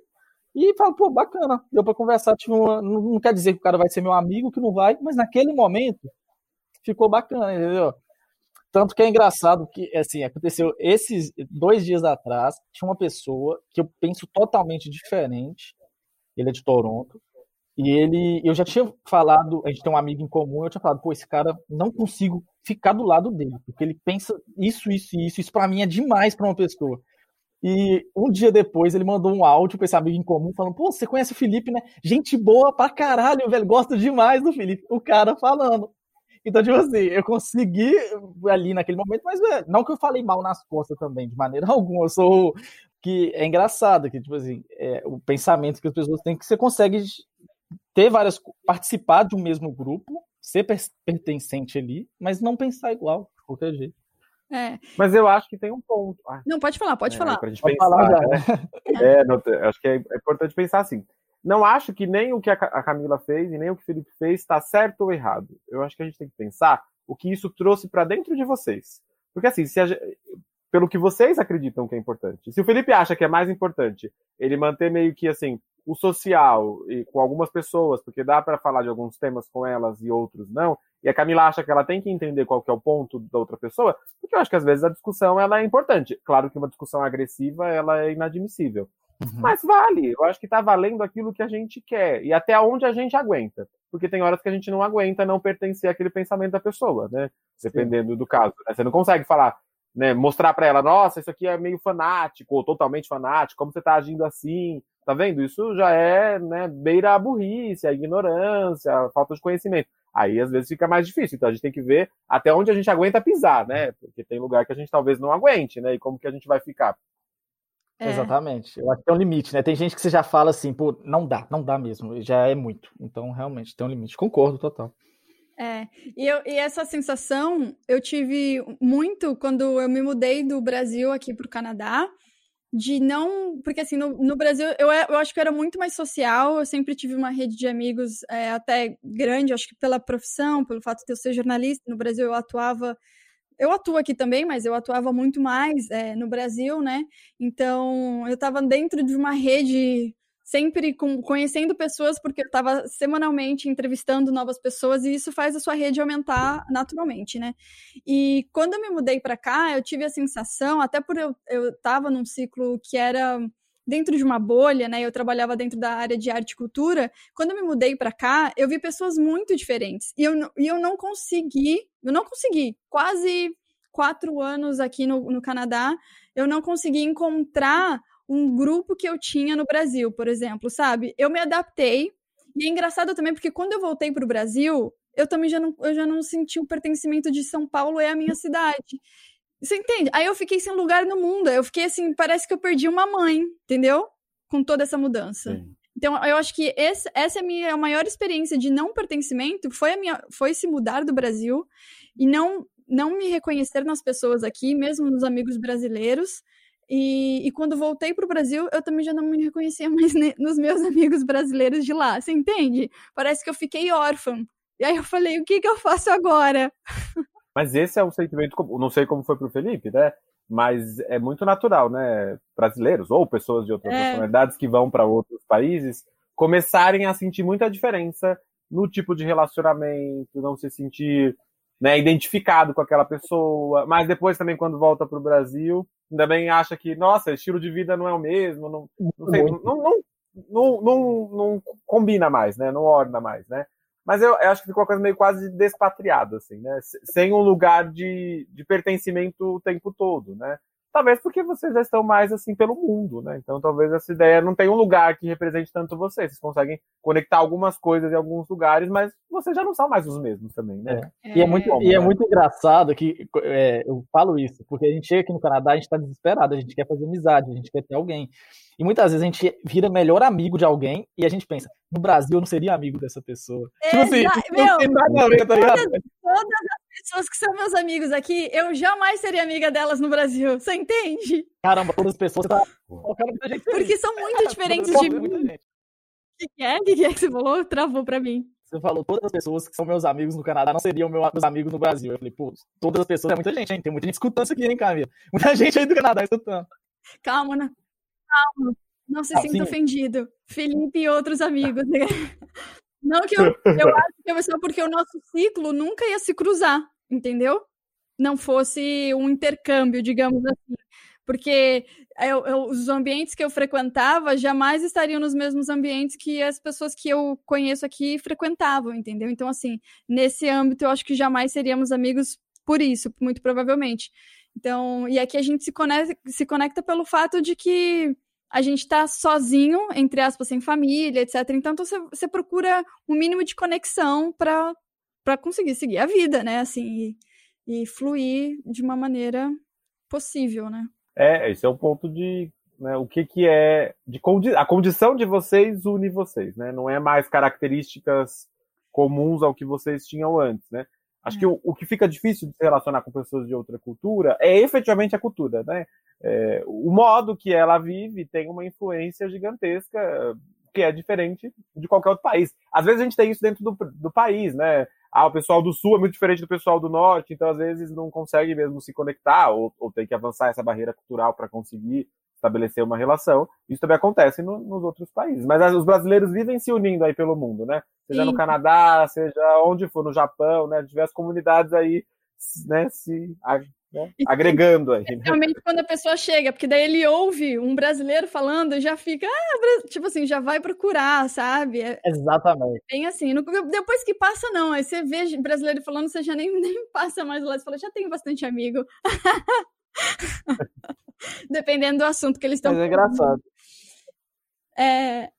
e falo, pô, bacana, deu pra conversar. Não, não quer dizer que o cara vai ser meu amigo, que não vai, mas naquele momento ficou bacana, entendeu? Tanto que é engraçado que, assim, aconteceu esses dois dias atrás, tinha uma pessoa que eu penso totalmente diferente. Ele é de Toronto. E ele, eu já tinha falado, a gente tem um amigo em comum, eu tinha falado, pô, esse cara não consigo ficar do lado dele, porque ele pensa isso, isso e isso, isso pra mim é demais pra uma pessoa. E um dia depois ele mandou um áudio pra esse amigo em comum falando, pô, você conhece o Felipe, né? Gente boa pra caralho, velho, gosto demais do Felipe. O cara falando. Então, tipo assim, eu consegui ali naquele momento, mas velho, não que eu falei mal nas costas também, de maneira alguma. Eu sou. Que é engraçado, que, tipo assim, é, o pensamento que as pessoas têm, que você consegue ter várias. participar de um mesmo grupo, ser per- pertencente ali, mas não pensar igual, de qualquer jeito. É. Mas eu acho que tem um ponto. Ah, Não, pode falar, pode é, falar. Pra gente Pode pensar, falar né? É, não, eu acho que é é importante pensar assim. Não acho que nem o que a Ca- a Camila fez e nem o que o Felipe fez está certo ou errado. Eu acho que a gente tem que pensar o que isso trouxe para dentro de vocês. Porque assim, se a pelo que vocês acreditam que é importante. Se o Felipe acha que é mais importante ele manter meio que assim o social e com algumas pessoas, porque dá para falar de alguns temas com elas e outros não, e a Camila acha que ela tem que entender qual que é o ponto da outra pessoa, porque eu acho que às vezes a discussão ela é importante. Claro que uma discussão agressiva ela é inadmissível. Uhum. Mas vale, eu acho que está valendo aquilo que a gente quer e até onde a gente aguenta. Porque tem horas que a gente não aguenta não pertencer àquele pensamento da pessoa, né? Dependendo Sim. do caso. Né? Você não consegue falar, né, mostrar para ela, nossa, isso aqui é meio fanático, ou totalmente fanático, como você está agindo assim, tá vendo? Isso já é, né, beira a burrice, a ignorância, a falta de conhecimento. Aí às vezes fica mais difícil, então a gente tem que ver até onde a gente aguenta pisar, né? Porque tem lugar que a gente talvez não aguente, né? E como que a gente vai ficar. É. Exatamente. Eu acho que tem um limite, né? Tem gente que você já fala assim, pô, não dá, não dá mesmo, já é muito. Então, realmente, tem um limite. Concordo, total. É, e, eu, e essa sensação eu tive muito quando eu me mudei do Brasil aqui para o Canadá, de não. Porque assim, no, no Brasil eu, eu acho que eu era muito mais social, eu sempre tive uma rede de amigos é, até grande, acho que pela profissão, pelo fato de eu ser jornalista. No Brasil eu atuava. Eu atuo aqui também, mas eu atuava muito mais é, no Brasil, né? Então eu estava dentro de uma rede sempre com, conhecendo pessoas, porque eu estava semanalmente entrevistando novas pessoas e isso faz a sua rede aumentar naturalmente, né? E quando eu me mudei para cá, eu tive a sensação, até por eu estava num ciclo que era dentro de uma bolha, né? Eu trabalhava dentro da área de arte e cultura. Quando eu me mudei para cá, eu vi pessoas muito diferentes e eu, e eu não consegui, eu não consegui, quase quatro anos aqui no, no Canadá, eu não consegui encontrar um grupo que eu tinha no Brasil, por exemplo, sabe? Eu me adaptei. E é engraçado também porque quando eu voltei para o Brasil, eu também já não, eu já não senti o pertencimento de São Paulo é a minha cidade. Você entende? Aí eu fiquei sem lugar no mundo. Eu fiquei assim, parece que eu perdi uma mãe, entendeu? Com toda essa mudança. Sim. Então, eu acho que esse, essa é a minha maior experiência de não pertencimento, foi, a minha, foi se mudar do Brasil e não, não me reconhecer nas pessoas aqui, mesmo nos amigos brasileiros, e, e quando voltei para o Brasil, eu também já não me reconhecia mais nos meus amigos brasileiros de lá. Você entende? Parece que eu fiquei órfã. E aí eu falei, o que, que eu faço agora? Mas esse é um sentimento, não sei como foi para o Felipe, né? Mas é muito natural, né? Brasileiros ou pessoas de outras é. nacionalidades que vão para outros países começarem a sentir muita diferença no tipo de relacionamento, não se sentir né, identificado com aquela pessoa, mas depois também quando volta para o Brasil, ainda bem acha que, nossa, estilo de vida não é o mesmo, não, não, sei, não, não, não, não, não, combina mais, né, não orna mais, né. Mas eu, eu, acho que ficou uma coisa meio quase despatriada, assim, né, sem um lugar de, de pertencimento o tempo todo, né. Talvez porque vocês já estão mais assim pelo mundo, né? Então talvez essa ideia não tenha um lugar que represente tanto vocês. Vocês conseguem conectar algumas coisas em alguns lugares, mas vocês já não são mais os mesmos também, né? É. E, é muito, e é muito engraçado que é, eu falo isso, porque a gente chega aqui no Canadá, a gente está desesperado, a gente quer fazer amizade, a gente quer ter alguém. E muitas vezes a gente vira melhor amigo de alguém e a gente pensa, no Brasil eu não seria amigo dessa pessoa. Tipo assim, não tem nada a ver, tá ligado? Todas, todas pessoas que são meus amigos aqui, eu jamais seria amiga delas no Brasil. Você entende? Caramba, todas as pessoas tá Porque são muito diferentes de mim. O que, é? O que, é que você falou? Travou pra mim. Você falou, todas as pessoas que são meus amigos no Canadá não seriam meus amigos no Brasil. Eu falei, pô, todas as pessoas é muita gente, hein? Tem muita gente escutando isso aqui, hein, Camila? Muita gente aí do Canadá escutando. Calma, né? Calma. Não se ah, sinta ofendido. Felipe e outros amigos. Não que eu, eu acho que é só porque o nosso ciclo nunca ia se cruzar, entendeu? Não fosse um intercâmbio, digamos assim. Porque eu, eu, os ambientes que eu frequentava jamais estariam nos mesmos ambientes que as pessoas que eu conheço aqui frequentavam, entendeu? Então, assim, nesse âmbito eu acho que jamais seríamos amigos por isso, muito provavelmente. Então, e aqui a gente se conecta, se conecta pelo fato de que a gente está sozinho, entre aspas, sem família, etc. Então você, procura um mínimo de conexão para conseguir seguir a vida, né? Assim, e, e, fluir de uma maneira possível, né? É, esse é o ponto de né, o que, que é de condi a condição de vocês une vocês, né? Não é mais características comuns ao que vocês tinham antes, né? Acho que o, o, que fica difícil de se relacionar com pessoas de outra cultura é efetivamente a cultura, né? É, o modo que ela vive tem uma influência gigantesca que é diferente de qualquer outro país. Às vezes a gente tem isso dentro do, do país, né? Ah, o pessoal do sul é muito diferente do pessoal do norte, então às vezes não consegue mesmo se conectar ou, ou tem que avançar essa barreira cultural para conseguir estabelecer uma relação. Isso também acontece no, nos outros países. Mas os brasileiros vivem se unindo aí pelo mundo, né? Seja Sim. no Canadá, seja onde for, no Japão, né? Diversas comunidades aí, né? Se né? agregando aí. Né? Realmente quando a pessoa chega, porque daí ele ouve um brasileiro falando e já fica, ah, tipo assim, já vai procurar, sabe? É Exatamente. Bem assim, no, depois que passa, não. Aí você vê brasileiro falando, você já nem, nem passa mais lá, você fala, já tenho bastante amigo. Dependendo do assunto que eles estão Mas é engraçado. É...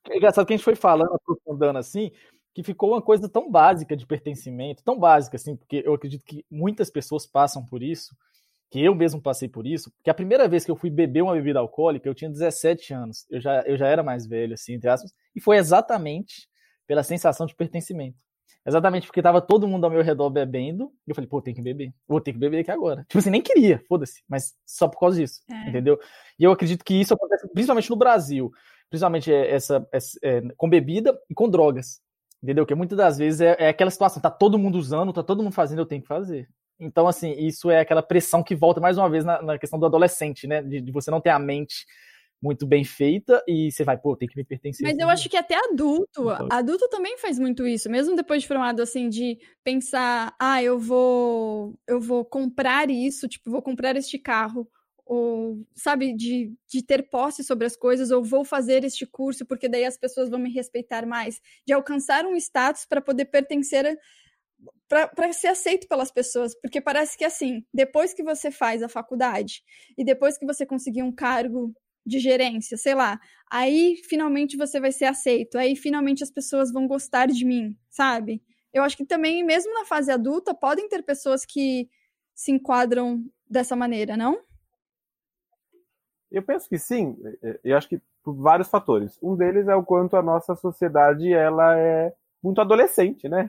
é engraçado que a gente foi falando, aprofundando assim, que ficou uma coisa tão básica de pertencimento, tão básica assim, porque eu acredito que muitas pessoas passam por isso, que eu mesmo passei por isso, que a primeira vez que eu fui beber uma bebida alcoólica, eu tinha 17 anos, eu já, eu já era mais velho, assim, entre aspas, e foi exatamente pela sensação de pertencimento. Exatamente porque tava todo mundo ao meu redor bebendo, e eu falei, pô, tem que beber, vou ter que beber aqui agora. Tipo assim, nem queria, foda-se, mas só por causa disso, é. entendeu? E eu acredito que isso acontece principalmente no Brasil, principalmente essa, essa é, com bebida e com drogas, entendeu? Que muitas das vezes é, é aquela situação, tá todo mundo usando, tá todo mundo fazendo, eu tenho que fazer. Então, assim, isso é aquela pressão que volta mais uma vez na, na questão do adolescente, né? De, de, você não ter a mente muito bem feita e você vai, pô, tem que me pertencer. Mas eu acho que até adulto, adulto também faz muito isso, mesmo depois de formado, assim, de pensar, ah, eu vou, eu vou comprar isso, tipo, vou comprar este carro, ou, sabe, de, de ter posse sobre as coisas, ou vou fazer este curso porque daí as pessoas vão me respeitar mais, de alcançar um status para poder pertencer a para ser aceito pelas pessoas, porque parece que assim, depois que você faz a faculdade e depois que você conseguir um cargo de gerência, sei lá, aí finalmente você vai ser aceito, aí finalmente as pessoas vão gostar de mim, sabe? Eu acho que também, mesmo na fase adulta, podem ter pessoas que se enquadram dessa maneira, não? Eu penso que sim. Eu acho que por vários fatores. Um deles é o quanto a nossa sociedade ela é muito adolescente, né?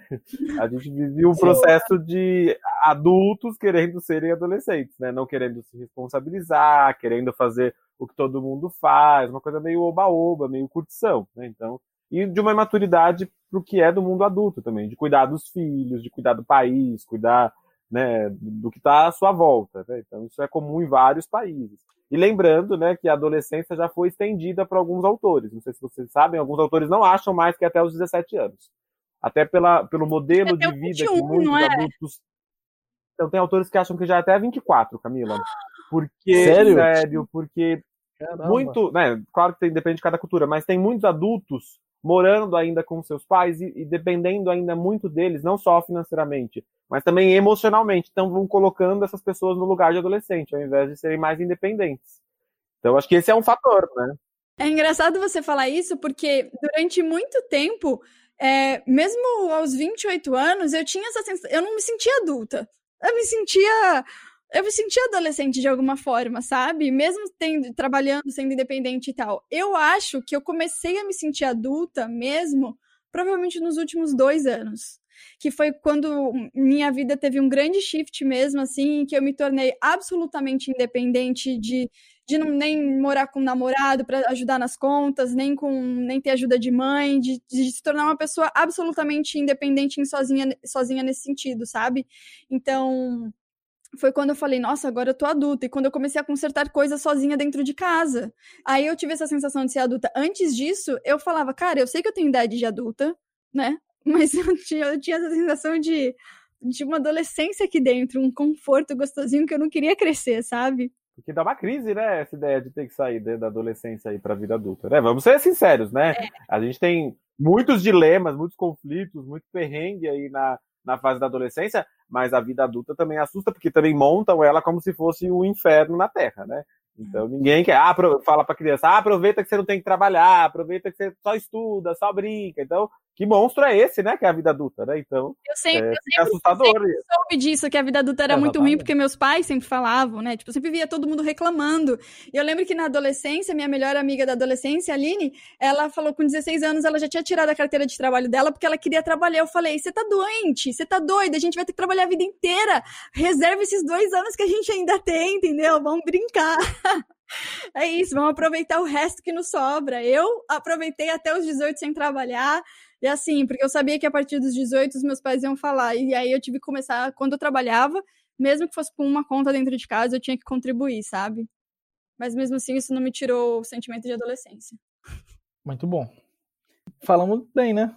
A gente vivia um processo de adultos querendo serem adolescentes, né? Não querendo se responsabilizar, querendo fazer o que todo mundo faz, uma coisa meio oba-oba, meio curtição, né? Então, e de uma maturidade para o que é do mundo adulto também, de cuidar dos filhos, de cuidar do país, cuidar né, do que está à sua volta. Né? Então, isso é comum em vários países. E lembrando né, que a adolescência já foi estendida para alguns autores. Não sei se vocês sabem, alguns autores não acham mais que até os 17 anos até pela, pelo modelo de vida 21, que muitos é? adultos. Então, tem autores que acham que já é até 24, Camila. Porque, sério? Sério, porque Caramba. muito, né, claro que tem, depende de cada cultura, mas tem muitos adultos morando ainda com seus pais e, e, dependendo ainda muito deles, não só financeiramente, mas também emocionalmente. Então vão colocando essas pessoas no lugar de adolescente, ao invés de serem mais independentes. Então acho que esse é um fator, né? É engraçado você falar isso, porque durante muito tempo é, mesmo aos 28 anos, eu tinha essa sensação. Eu não me sentia adulta. Eu me sentia. Eu me sentia adolescente de alguma forma, sabe? Mesmo tendo, trabalhando, sendo independente e tal. Eu acho que eu comecei a me sentir adulta mesmo, provavelmente nos últimos dois anos. Que foi quando minha vida teve um grande shift mesmo, assim, que eu me tornei absolutamente independente de de não nem morar com um namorado para ajudar nas contas, nem com nem ter ajuda de mãe, de, de, se tornar uma pessoa absolutamente independente e sozinha, sozinha nesse sentido, sabe? Então, foi quando eu falei, nossa, agora eu tô adulta. E quando eu comecei a consertar coisas sozinha dentro de casa. Aí eu tive essa sensação de ser adulta. Antes disso, eu falava, cara, eu sei que eu tenho idade de adulta, né? Mas eu tinha, eu tinha essa sensação de, de uma adolescência aqui dentro, um conforto gostosinho que eu não queria crescer, sabe? Porque dá uma crise, né? Essa ideia de ter que sair da adolescência aí para a vida adulta, né? Vamos ser sinceros, né? É. A gente tem muitos dilemas, muitos conflitos, muito perrengue aí na, na fase da adolescência, mas a vida adulta também assusta, porque também montam ela como se fosse o um inferno na Terra, né? Então ninguém quer, ah, fala para criança, ah, aproveita que você não tem que trabalhar, aproveita que você só estuda, só brinca. Então que monstro é esse, né? Que é a vida adulta, né? Então. Eu sempre, é, eu sempre, assustador. sempre soube disso, que a vida adulta era é, muito ruim, porque meus pais sempre falavam, né? Tipo, eu sempre via todo mundo reclamando. E eu lembro que na adolescência, minha melhor amiga da adolescência, Aline, ela falou com 16 anos, ela já tinha tirado a carteira de trabalho dela porque ela queria trabalhar. Eu falei: você tá doente, você tá doida, a gente vai ter que trabalhar a vida inteira. Reserve esses dois anos que a gente ainda tem, entendeu? Vamos brincar. É isso, vamos aproveitar o resto que nos sobra. Eu aproveitei até os 18 sem trabalhar, e assim, porque eu sabia que a partir dos 18 os meus pais iam falar. E aí eu tive que começar, quando eu trabalhava, mesmo que fosse com uma conta dentro de casa, eu tinha que contribuir, sabe? Mas mesmo assim, isso não me tirou o sentimento de adolescência. Muito bom. Falamos bem, né?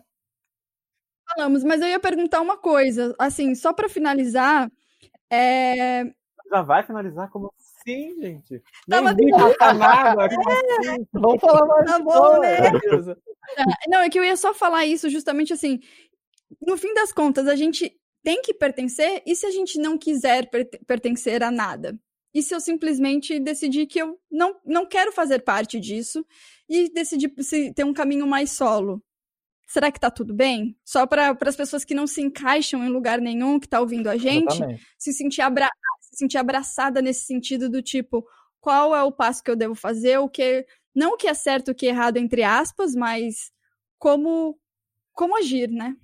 Falamos, mas eu ia perguntar uma coisa, assim, só para finalizar, é... Já vai finalizar como assim, gente? Tava Nem vi passar nada. como assim? Vamos falar mais. Tá bom, né? Beleza. Não, é que eu ia só falar isso justamente assim. No fim das contas, a gente tem que pertencer, e se a gente não quiser per- pertencer a nada? E se eu simplesmente decidir que eu não, não quero fazer parte disso e decidir se ter um caminho mais solo? Será que tá tudo bem? Só para as pessoas que não se encaixam em lugar nenhum, que tá ouvindo a gente, Exatamente. se sentir, abra sentir abraçada nesse sentido do tipo, qual é o passo que eu devo fazer, o que não o que é certo, o que é errado entre aspas, mas como como agir, né?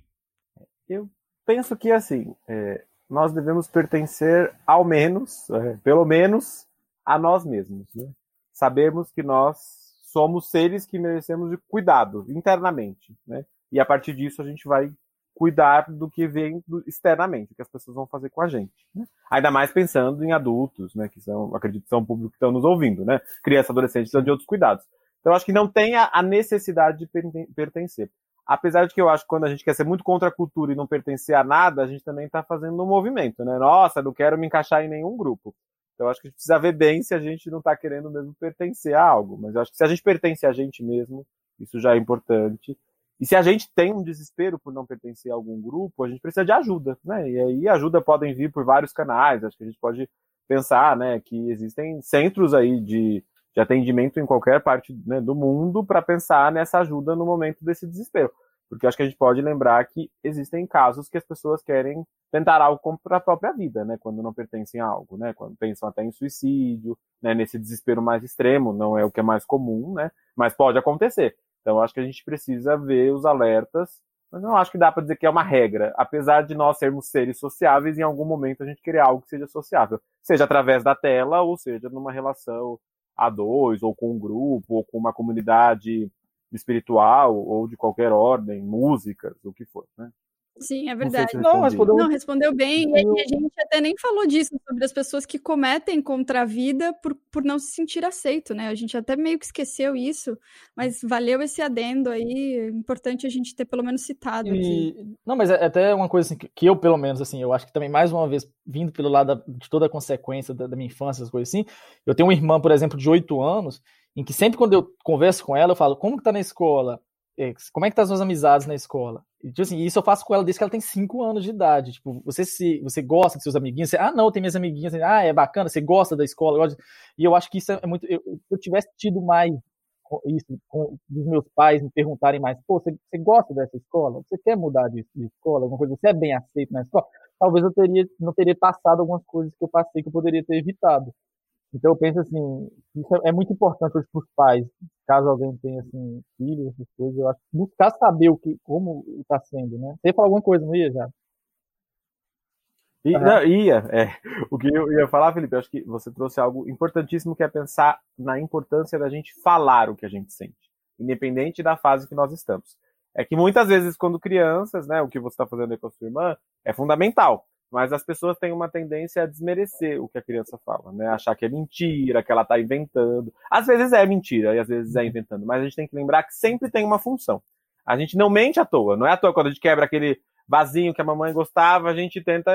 penso que assim, é, nós devemos pertencer ao menos, é, pelo menos, a nós mesmos. Né? Sabemos que nós somos seres que merecemos de cuidado internamente, né? E a partir disso a gente vai cuidar do que vem externamente, o que as pessoas vão fazer com a gente. né? Ainda mais pensando em adultos, né? Que são, acredito que são o público que estão nos ouvindo, né? Criança, adolescente, precisam de outros cuidados. Então, acho que não tem a, necessidade de perten- pertencer. Apesar de que eu acho que quando a gente quer ser muito contra a cultura e não pertencer a nada, a gente também está fazendo um movimento, né? Nossa, não quero me encaixar em nenhum grupo. Então, acho que a gente precisa ver bem se a gente não está querendo mesmo pertencer a algo. Mas acho que se a gente pertence a gente mesmo, isso já é importante. E se a gente tem um desespero por não pertencer a algum grupo, a gente precisa de ajuda, né? E aí ajuda podem vir por vários canais. Acho que a gente pode pensar, né, que existem centros aí de, de atendimento em qualquer parte né, do mundo para pensar nessa ajuda no momento desse desespero. Porque acho que a gente pode lembrar que existem casos que as pessoas querem tentar algo para a própria vida, né? Quando não pertencem a algo, né? Quando pensam até em suicídio, né? Nesse desespero mais extremo, não é o que é mais comum, né? Mas pode acontecer. Então acho que a gente precisa ver os alertas, mas não acho que dá para dizer que é uma regra, apesar de nós sermos seres sociáveis, em algum momento a gente querer algo que seja sociável, seja através da tela ou seja numa relação a dois ou com um grupo ou com uma comunidade espiritual ou de qualquer ordem, músicas, o que for, né? Sim, é Não verdade. se Não, respondeu Não, respondeu bem. E, e a gente até nem falou disso, sobre as pessoas que cometem contra a vida por, por não se sentir aceito, né? A gente até meio que esqueceu isso, mas valeu esse adendo aí. É importante a gente ter pelo menos citado aqui. E, não, mas é até uma coisa assim, que, eu, pelo menos, assim, eu acho que também, mais uma vez, vindo pelo lado da- de toda a consequência da, da minha infância, essas coisas assim, eu tenho uma irmã, por exemplo, de 8 anos, em que sempre quando eu converso com ela, eu falo, como que tá na escola? É, Como é que tá as suas amizades na escola? E, tipo assim, isso eu faço com ela desde que ela tem 5 anos de idade. Tipo, você se você gosta de seus amiguinhos? Você, ah, não, tem minhas amiguinhas. Ah, é bacana, você gosta da escola. gosta de-" E eu acho que isso é muito. Eu, se eu tivesse tido mais isso, com os meus pais me perguntarem mais, pô, você, você gosta dessa escola? Você quer mudar de, de escola? Alguma coisa? Você é bem aceito na escola? Talvez eu teria, não teria passado algumas coisas que eu passei que eu poderia ter evitado. Então eu penso assim, isso é, é muito importante para os pais, caso alguém tenha assim, filhos, essas coisas, eu acho que buscar saber o que, como está sendo, né? Você ia falar alguma coisa, não ia já? E, não, ia, é. O que eu ia falar, Felipe, eu acho que você trouxe algo importantíssimo que é pensar na importância da gente falar o que a gente sente, independente da fase que nós estamos. É que muitas vezes, quando crianças, né, o que você está fazendo aí com a sua irmã é fundamental, mas as pessoas têm uma tendência a desmerecer o que a criança fala, né? Achar que é mentira, que ela está inventando. Às vezes é mentira e às vezes é inventando, mas a gente tem que lembrar que sempre tem uma função. A gente não mente à toa, não é à toa quando a gente quebra aquele vasinho que a mamãe gostava, a gente tenta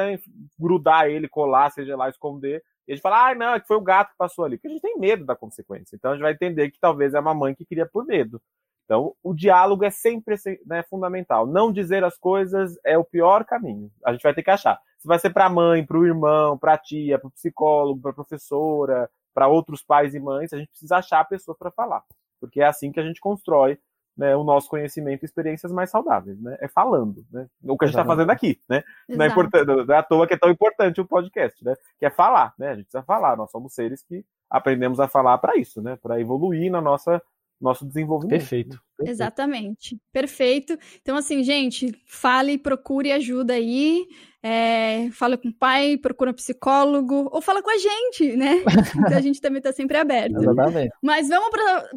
grudar ele, colar, seja lá, esconder. E a gente fala, ah, não, é que foi o gato que passou ali. Porque a gente tem medo da consequência. Então a gente vai entender que talvez é a mamãe que queria por medo. Então o diálogo é sempre né, fundamental. Não dizer as coisas é o pior caminho. A gente vai ter que achar. Se vai ser para a mãe, para o irmão, para a tia, para o psicólogo, para a professora, para outros pais e mães, a gente precisa achar pessoas para falar. Porque é assim que a gente constrói né, o nosso conhecimento e experiências mais saudáveis, né? É falando, né? O que a gente está fazendo aqui, né? Não é, importante, não é à toa que é tão importante o podcast, né? Que é falar, né? A gente precisa falar. Nós somos seres que aprendemos a falar para isso, né? Para evoluir na nossa nosso desenvolvimento. Perfeito. Exatamente. Perfeito. Então, assim, gente, fale, procure ajuda aí. É, fala com o pai, procura um psicólogo, ou fala com a gente, né? Então a gente também está sempre aberto. Exatamente. Mas vamos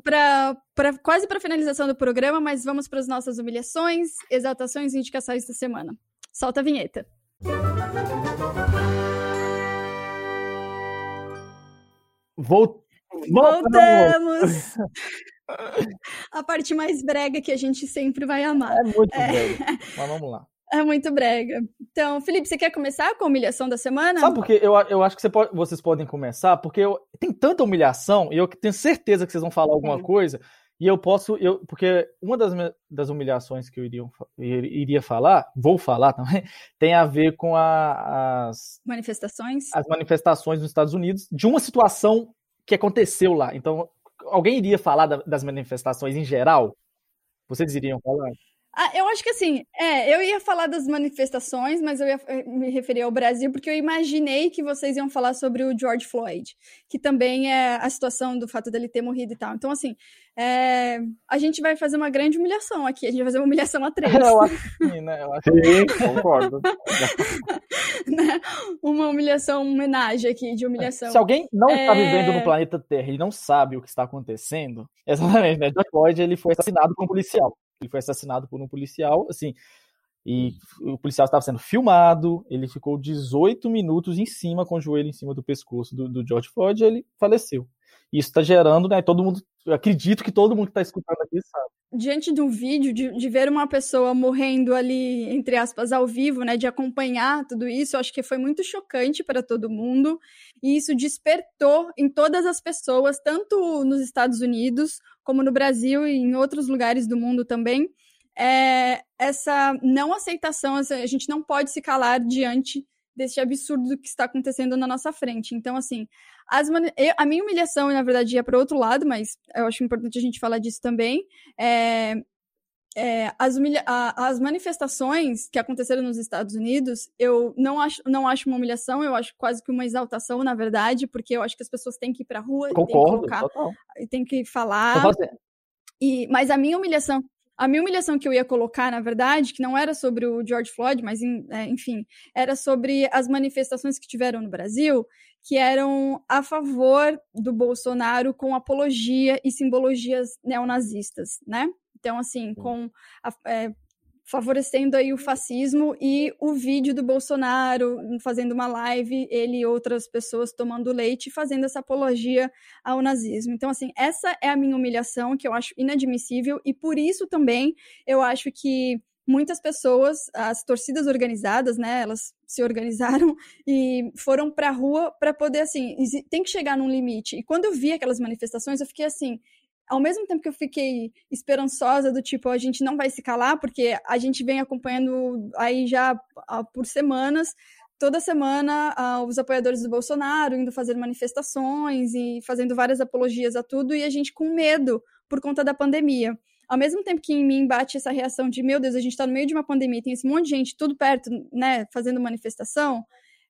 para quase para a finalização do programa, mas vamos para as nossas humilhações, exaltações e indicações da semana. Solta a vinheta. Vou, Voltamos! A parte mais brega que a gente sempre vai amar. É muito é. brega. Mas vamos lá. É muito brega. Então, Felipe, você quer começar com a humilhação da semana? Sabe porque eu, eu acho que você pode, vocês podem começar, porque eu, tem tanta humilhação e eu tenho certeza que vocês vão falar alguma Sim. coisa. E eu posso, eu, porque uma das, das humilhações que eu iria, iria falar, vou falar também, tem a ver com a, as manifestações. As manifestações nos Estados Unidos de uma situação que aconteceu lá. Então, alguém iria falar da, das manifestações em geral? Vocês iriam falar? Ah, eu acho que assim, é, eu ia falar das manifestações, mas eu ia eh, me referir ao Brasil, porque eu imaginei que vocês iam falar sobre o George Floyd, que também é a situação do fato dele ter morrido e tal. Então, assim, é, a gente vai fazer uma grande humilhação aqui, a gente vai fazer uma humilhação a três. Eu acho que sim, né? Eu acho sim, concordo. né? Uma humilhação, uma homenagem aqui de humilhação. Se alguém não é... está vivendo no planeta Terra e não sabe o que está acontecendo, exatamente, né? George Floyd ele foi assassinado por um policial ele foi assassinado por um policial, assim, e o policial estava sendo filmado, ele ficou 18 minutos em cima, com o joelho em cima do pescoço do, do George Floyd, e ele faleceu. Isso está gerando, né? Todo mundo, acredito que todo mundo que está escutando aqui sabe. Diante do vídeo, de, de, ver uma pessoa morrendo ali, entre aspas, ao vivo, né? De acompanhar tudo isso, eu acho que foi muito chocante para todo mundo. E isso despertou em todas as pessoas, tanto nos Estados Unidos, como no Brasil e em outros lugares do mundo também, é essa não aceitação, a gente não pode se calar diante desse absurdo que está acontecendo na nossa frente. Então, assim, as eu, a minha humilhação, na verdade, ia para outro lado, mas eu acho importante a gente falar disso também. É, é, as, humilha a, as manifestações que aconteceram nos Estados Unidos, eu não acho, não acho uma humilhação, eu acho quase que uma exaltação, na verdade, porque eu acho que as pessoas têm que ir para a rua, Concordo, têm que colocar, têm que falar. E, mas a minha humilhação, a minha humilhação que eu ia colocar, na verdade, que não era sobre o George Floyd, mas é, enfim, era sobre as manifestações que tiveram no Brasil, que eram a favor do Bolsonaro com apologia e simbologias neonazistas, né? Então, assim, com a, é, favorecendo aí o fascismo e o vídeo do Bolsonaro fazendo uma live, ele e outras pessoas tomando leite, fazendo essa apologia ao nazismo. Então, assim, essa é a minha humilhação, que eu acho inadmissível, e por isso também eu acho que muitas pessoas, as torcidas organizadas, né, elas se organizaram e foram para a rua para poder, assim, tem que chegar num limite. E quando eu vi aquelas manifestações, eu fiquei assim, ao mesmo tempo que eu fiquei esperançosa do tipo, a gente não vai se calar, porque a gente vem acompanhando aí já ah, por semanas, toda semana uh, os apoiadores do Bolsonaro indo fazer manifestações e fazendo várias apologias a tudo, e a gente com medo por conta da pandemia. Ao mesmo tempo que em mim bate essa reação de, meu Deus, a gente está no meio de uma pandemia, tem esse monte de gente tudo perto, né, fazendo manifestação,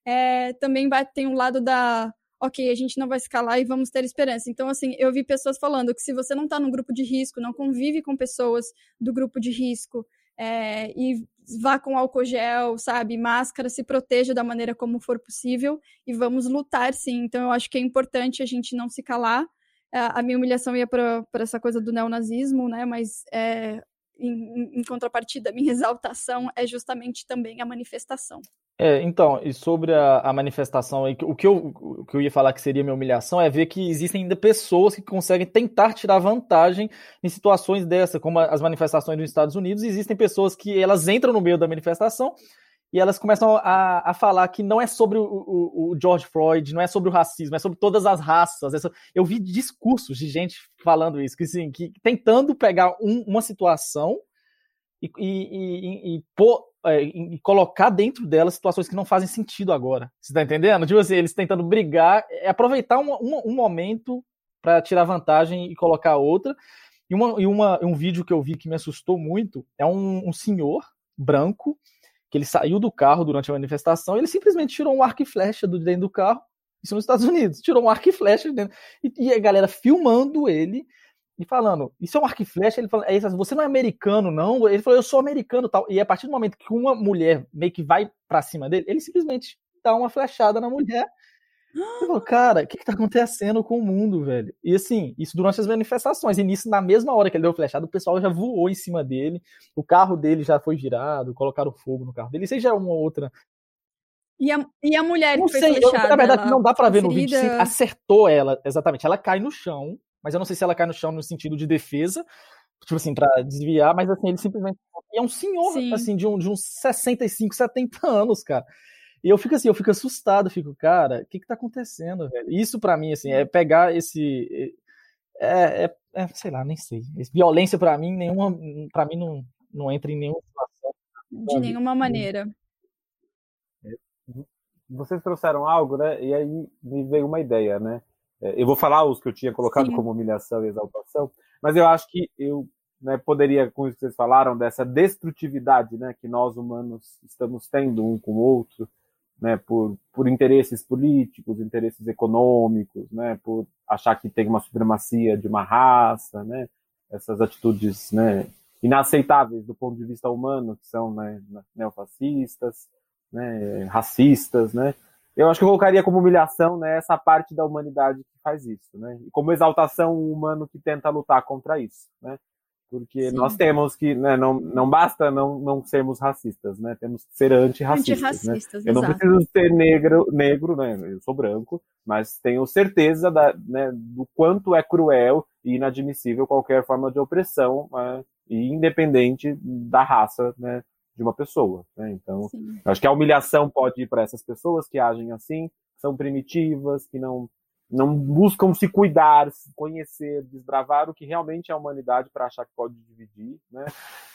é, também bate, tem um lado da ok, a gente não vai escalar e vamos ter esperança. Então, assim, eu vi pessoas falando que se você não está no grupo de risco, não convive com pessoas do grupo de risco, é, e vá com álcool gel, sabe, máscara, se proteja da maneira como for possível e vamos lutar sim. Então, eu acho que é importante a gente não se calar. É, a minha humilhação ia para essa coisa do neonazismo, né, mas é, em, em contrapartida, minha exaltação é justamente também a manifestação. É, então, e sobre a, a manifestação, o que, eu, o que eu ia falar que seria minha humilhação é ver que existem ainda pessoas que conseguem tentar tirar vantagem em situações dessa, como as manifestações nos Estados Unidos. Existem pessoas que elas entram no meio da manifestação e elas começam a, a falar que não é sobre o, o, o, George Floyd, não é sobre o racismo, é sobre todas as raças. É sobre... Eu vi discursos de gente falando isso, que, assim, que tentando pegar um, uma situação e, e, e, e é, e colocar dentro dela situações que não fazem sentido agora. Você tá entendendo? Tipo assim, eles tentando brigar, é aproveitar um, um, um momento para tirar vantagem e colocar outra. E, uma, e uma, um vídeo que eu vi que me assustou muito é um, um senhor branco que ele saiu do carro durante a manifestação e ele simplesmente tirou um arco e flecha do dentro do carro. Isso nos Estados Unidos. Tirou um arco e flecha de dentro. E, e a galera filmando ele e falando, isso é um arco e flecha, ele falou, é você não é americano, não? Ele falou, eu sou americano tal. E a partir do momento que uma mulher meio que vai para cima dele, ele simplesmente dá uma flechada na mulher. Ele falou, cara, o que, que tá acontecendo com o mundo, velho? E assim, isso durante as manifestações. E nisso, na mesma hora que ele deu flechada, o pessoal já voou em cima dele, o carro dele já foi girado, colocaram fogo no carro dele. Isso já é uma outra E a, e a mulher não que foi sei, eu, flechada, na verdade não dá pra ver no vídeo se acertou ela, exatamente. Ela cai no chão, mas eu não sei se ela cai no chão no sentido de defesa, tipo assim, pra desviar, mas assim, ele simplesmente. E é um senhor, Sim. assim, de, um, de uns 65, 70 anos, cara. E eu fico assim, eu fico assustado, fico, cara, o que que tá acontecendo, velho? Isso pra mim, assim, é pegar esse. É, é, é, sei lá, nem sei. Violência pra mim, nenhuma. Pra mim não, não entra em nenhuma situação. De nenhuma maneira. Vocês trouxeram algo, né? E aí me veio uma ideia, né? É, Eu vou falar os que eu tinha colocado Sim. como humilhação e exaltação, mas eu acho que eu né, poderia, com isso que vocês falaram, dessa destrutividade né, que nós humanos estamos tendo um com o outro, né, por, por interesses políticos, interesses econômicos, né, por achar que tem uma supremacia de uma raça, né, essas atitudes né, inaceitáveis do ponto de vista humano, que são né, neofascistas, né, racistas, né, eu acho que eu colocaria como humilhação né, essa parte da humanidade que faz isso, né? E como exaltação o humano que tenta lutar contra isso, né? Porque Sim. nós temos que, né, não, não basta não, não sermos racistas, né? Temos que ser antirracistas, né? Antirracistas, Eu não exato. preciso ser negro, negro, né? Eu sou branco, mas tenho certeza da, né, do quanto é cruel e inadmissível qualquer forma de opressão, né, e independente da raça, né, de uma pessoa, né? Então, acho que a humilhação pode ir para essas pessoas que agem assim, que são primitivas, que não não buscam se cuidar, se conhecer, desbravar o que realmente é a humanidade para achar que pode dividir, né?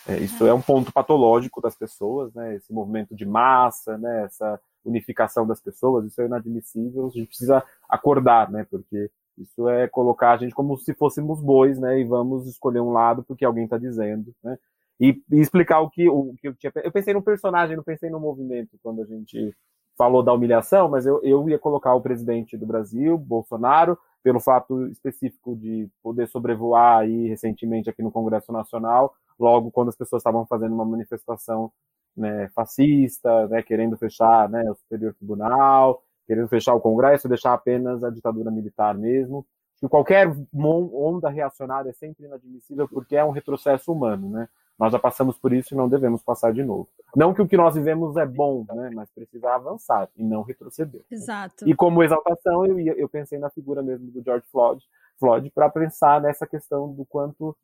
É, isso é um ponto patológico das pessoas, né? Esse movimento de massa, né? Essa unificação das pessoas, isso é inadmissível. A gente precisa acordar, né? Porque isso é colocar a gente como se fôssemos bois, né? E vamos escolher um lado porque alguém está dizendo, né? E, e explicar o que, o que eu tinha. Eu pensei no personagem, não pensei no movimento quando a gente falou da humilhação, mas eu, eu ia colocar o presidente do Brasil, Bolsonaro, pelo fato específico de poder sobrevoar aí recentemente aqui no Congresso Nacional, logo quando as pessoas estavam fazendo uma manifestação né, fascista, né, querendo fechar né, o Superior Tribunal, querendo fechar o Congresso, deixar apenas a ditadura militar mesmo. Que qualquer onda reacionária é sempre inadmissível porque é um retrocesso humano, né? Nós já passamos por isso e não devemos passar de novo. Não que o que nós vivemos é bom, né? Mas precisa avançar e não retroceder. Exato. E como exaltação, eu, eu pensei na figura mesmo do George Floyd, Floyd para pensar nessa questão do quanto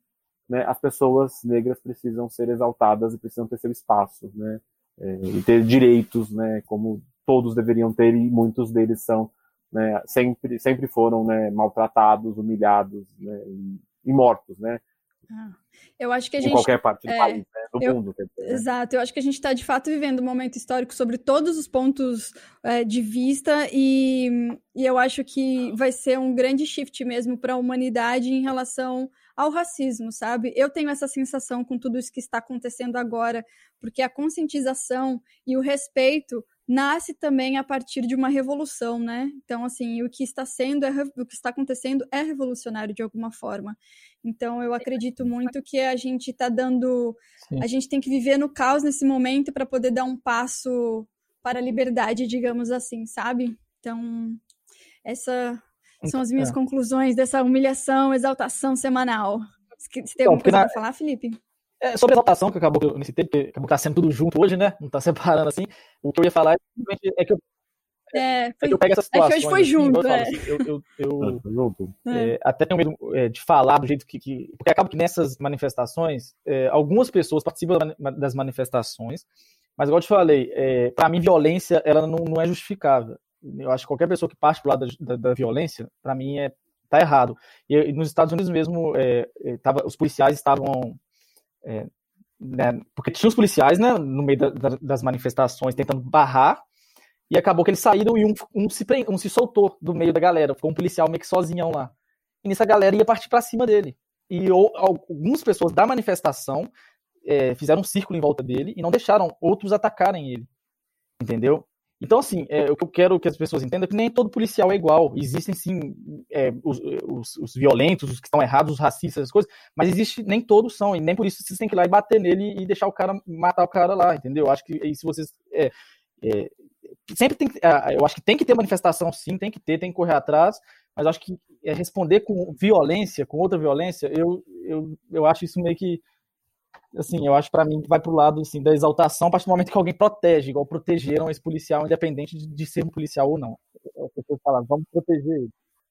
né, as pessoas negras precisam ser exaltadas e precisam ter seu espaço, né? É, e ter direitos, né? Como todos deveriam ter e muitos deles são, né? Sempre, sempre foram, né? Maltratados, humilhados, né? E, e mortos, né? Ah, Eu acho que a Em gente qualquer parte do é, país, né? Do eu- mundo. Dizer, né? Exato, eu acho que a gente está de fato vivendo um momento histórico sobre todos os pontos é, de vista e, e eu acho que vai ser um grande shift mesmo para a humanidade em relação ao racismo, sabe? Eu tenho essa sensação com tudo isso que está acontecendo agora, porque a conscientização e o respeito nasce também a partir de uma revolução, né? Então, assim, o que está sendo, é, o que está acontecendo é revolucionário de alguma forma. Então, eu acredito muito que a gente está dando Sim. a gente tem que viver no caos nesse momento para poder dar um passo para a liberdade, digamos assim, sabe? Então, essas são as minhas É. conclusões dessa humilhação, exaltação semanal. Você tem Então, alguma coisa na- para falar, Felipe? É, sobre a exaltação, que acabou que eu nesse tempo, porque acabou que tá sendo tudo junto hoje, né? Não tá separando assim. O que eu ia falar é, simplesmente- é que eu, É, é foi, que eu pego essas é que hoje situações. foi assim, junto, eu, é. assim, eu, eu, eu, Tá junto? é. É, até tenho medo é, de falar do jeito que, que- Porque acaba que nessas manifestações, é, algumas pessoas participam das manifestações, mas, igual eu te falei, é, para mim, violência ela não, não é justificável. Eu acho que qualquer pessoa que parte pro lado da, da, da violência, para mim, é, tá errado. E, e nos Estados Unidos mesmo, é, é, tava, os policiais estavam. É, né, porque tinha os policiais né, no meio da- da- das manifestações tentando barrar, e acabou que eles saíram e um, um se, um se soltou do meio da galera. Ficou um policial meio que sozinhão lá. E nisso a galera ia partir para cima dele. E ou, algumas pessoas da manifestação é, fizeram um círculo em volta dele e não deixaram outros atacarem ele. Entendeu? Então, assim, é, o que eu quero que as pessoas entendam é que nem todo policial é igual. Existem, sim, é, os, os- os violentos, os que estão errados, os racistas, essas coisas, mas existe, nem todos são, e nem por isso vocês têm que ir lá e bater nele e deixar o cara, matar o cara lá, entendeu? Eu acho que se vocês. é, é, sempre tem ah, eu acho que tem que ter manifestação, sim, tem que ter, tem que correr atrás, mas acho que é, responder com violência, com outra violência, eu, eu, eu acho isso meio que assim, eu acho para mim que vai pro lado assim, da exaltação a partir do momento que alguém protege, igual protegeram esse policial, independente de, de ser um policial ou não. As pessoas falam, vamos proteger ele.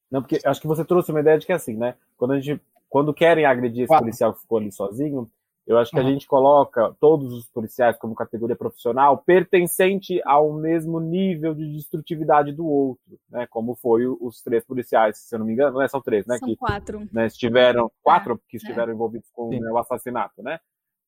Não, porque acho que você trouxe uma ideia de que assim, né? Quando a gente, quando querem agredir esse Claro. policial que ficou ali sozinho, eu acho que Uhum. a gente coloca todos os policiais como categoria profissional pertencente ao mesmo nível de destrutividade do outro, né? Como foi os três policiais, se eu não me engano, né? São três, né? São Que quatro. né, estiveram quatro que estiveram envolvidos com Sim. né, o assassinato, né,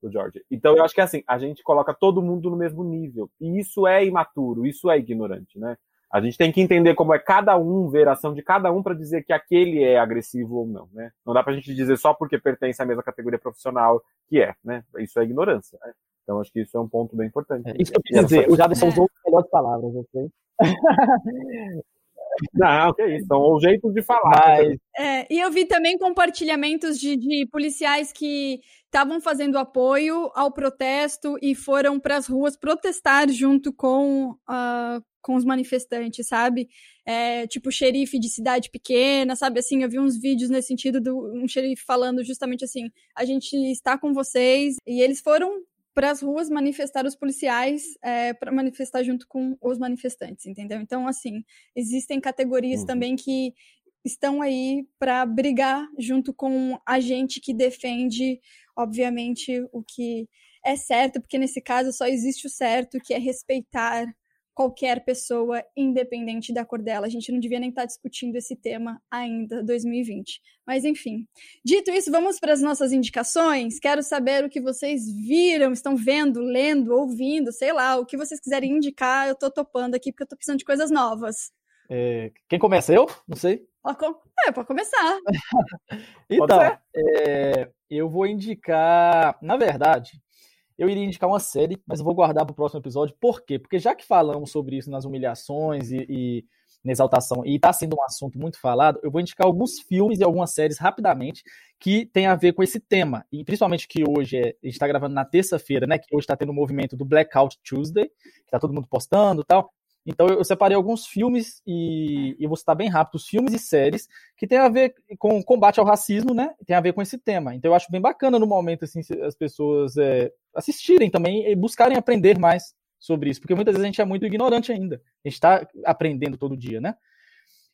do George. Então eu acho que assim a gente coloca todo mundo no mesmo nível e isso é imaturo, isso é ignorante, né? A gente tem que entender como é cada um ver a ação de cada um para dizer que aquele é agressivo ou não, né? Não dá pra gente dizer só porque pertence à mesma categoria profissional que é, né? Isso é ignorância. Né? Então acho que isso é um ponto bem importante. É, isso que eu quis ela dizer, o Jaderson É. usou as melhores palavras, ok? Não, que isso, são os jeitos de falar. Mas, É, e eu vi também compartilhamentos de, de policiais que estavam fazendo apoio ao protesto e foram para as ruas protestar junto com, ah, com os manifestantes, sabe? É, tipo, xerife de cidade pequena, sabe? Assim, eu vi uns vídeos nesse sentido do um xerife falando justamente assim: a gente está com vocês. E eles foram para as ruas manifestar os policiais para manifestar junto com os manifestantes, entendeu? Então, assim, existem categorias Uhum. também que estão aí para brigar junto com a gente que defende, obviamente, o que é certo, porque nesse caso só existe o certo, que é respeitar qualquer pessoa, independente da cor dela. A gente não devia nem estar discutindo esse tema ainda, 2020. Mas enfim. Dito isso, vamos para as nossas indicações. Quero saber o que vocês viram, estão vendo, lendo, ouvindo, sei lá, o que vocês quiserem indicar, eu tô topando aqui porque eu tô precisando de coisas novas. é, quem começa? Eu? Não sei. É, pode começar. Então, é, eu vou indicar. Na verdade, eu iria indicar uma série, mas vou guardar para o próximo episódio. Por quê? Porque já que falamos sobre isso nas humilhações e, e na exaltação, e está sendo um assunto muito falado, eu vou indicar alguns filmes e algumas séries rapidamente que tem a ver com esse tema. E principalmente que hoje é, a gente está gravando na terça-feira, né? Que hoje está tendo o movimento do Blackout Tuesday, que está todo mundo postando e tal. Então eu separei alguns filmes e, e vou citar bem rápido os filmes e séries que tem a ver com combate ao racismo, né? Tem a ver com esse tema. Então eu acho bem bacana no momento assim as pessoas é, assistirem também e buscarem aprender mais sobre isso, porque muitas vezes a gente é muito ignorante ainda. A gente está aprendendo todo dia, né?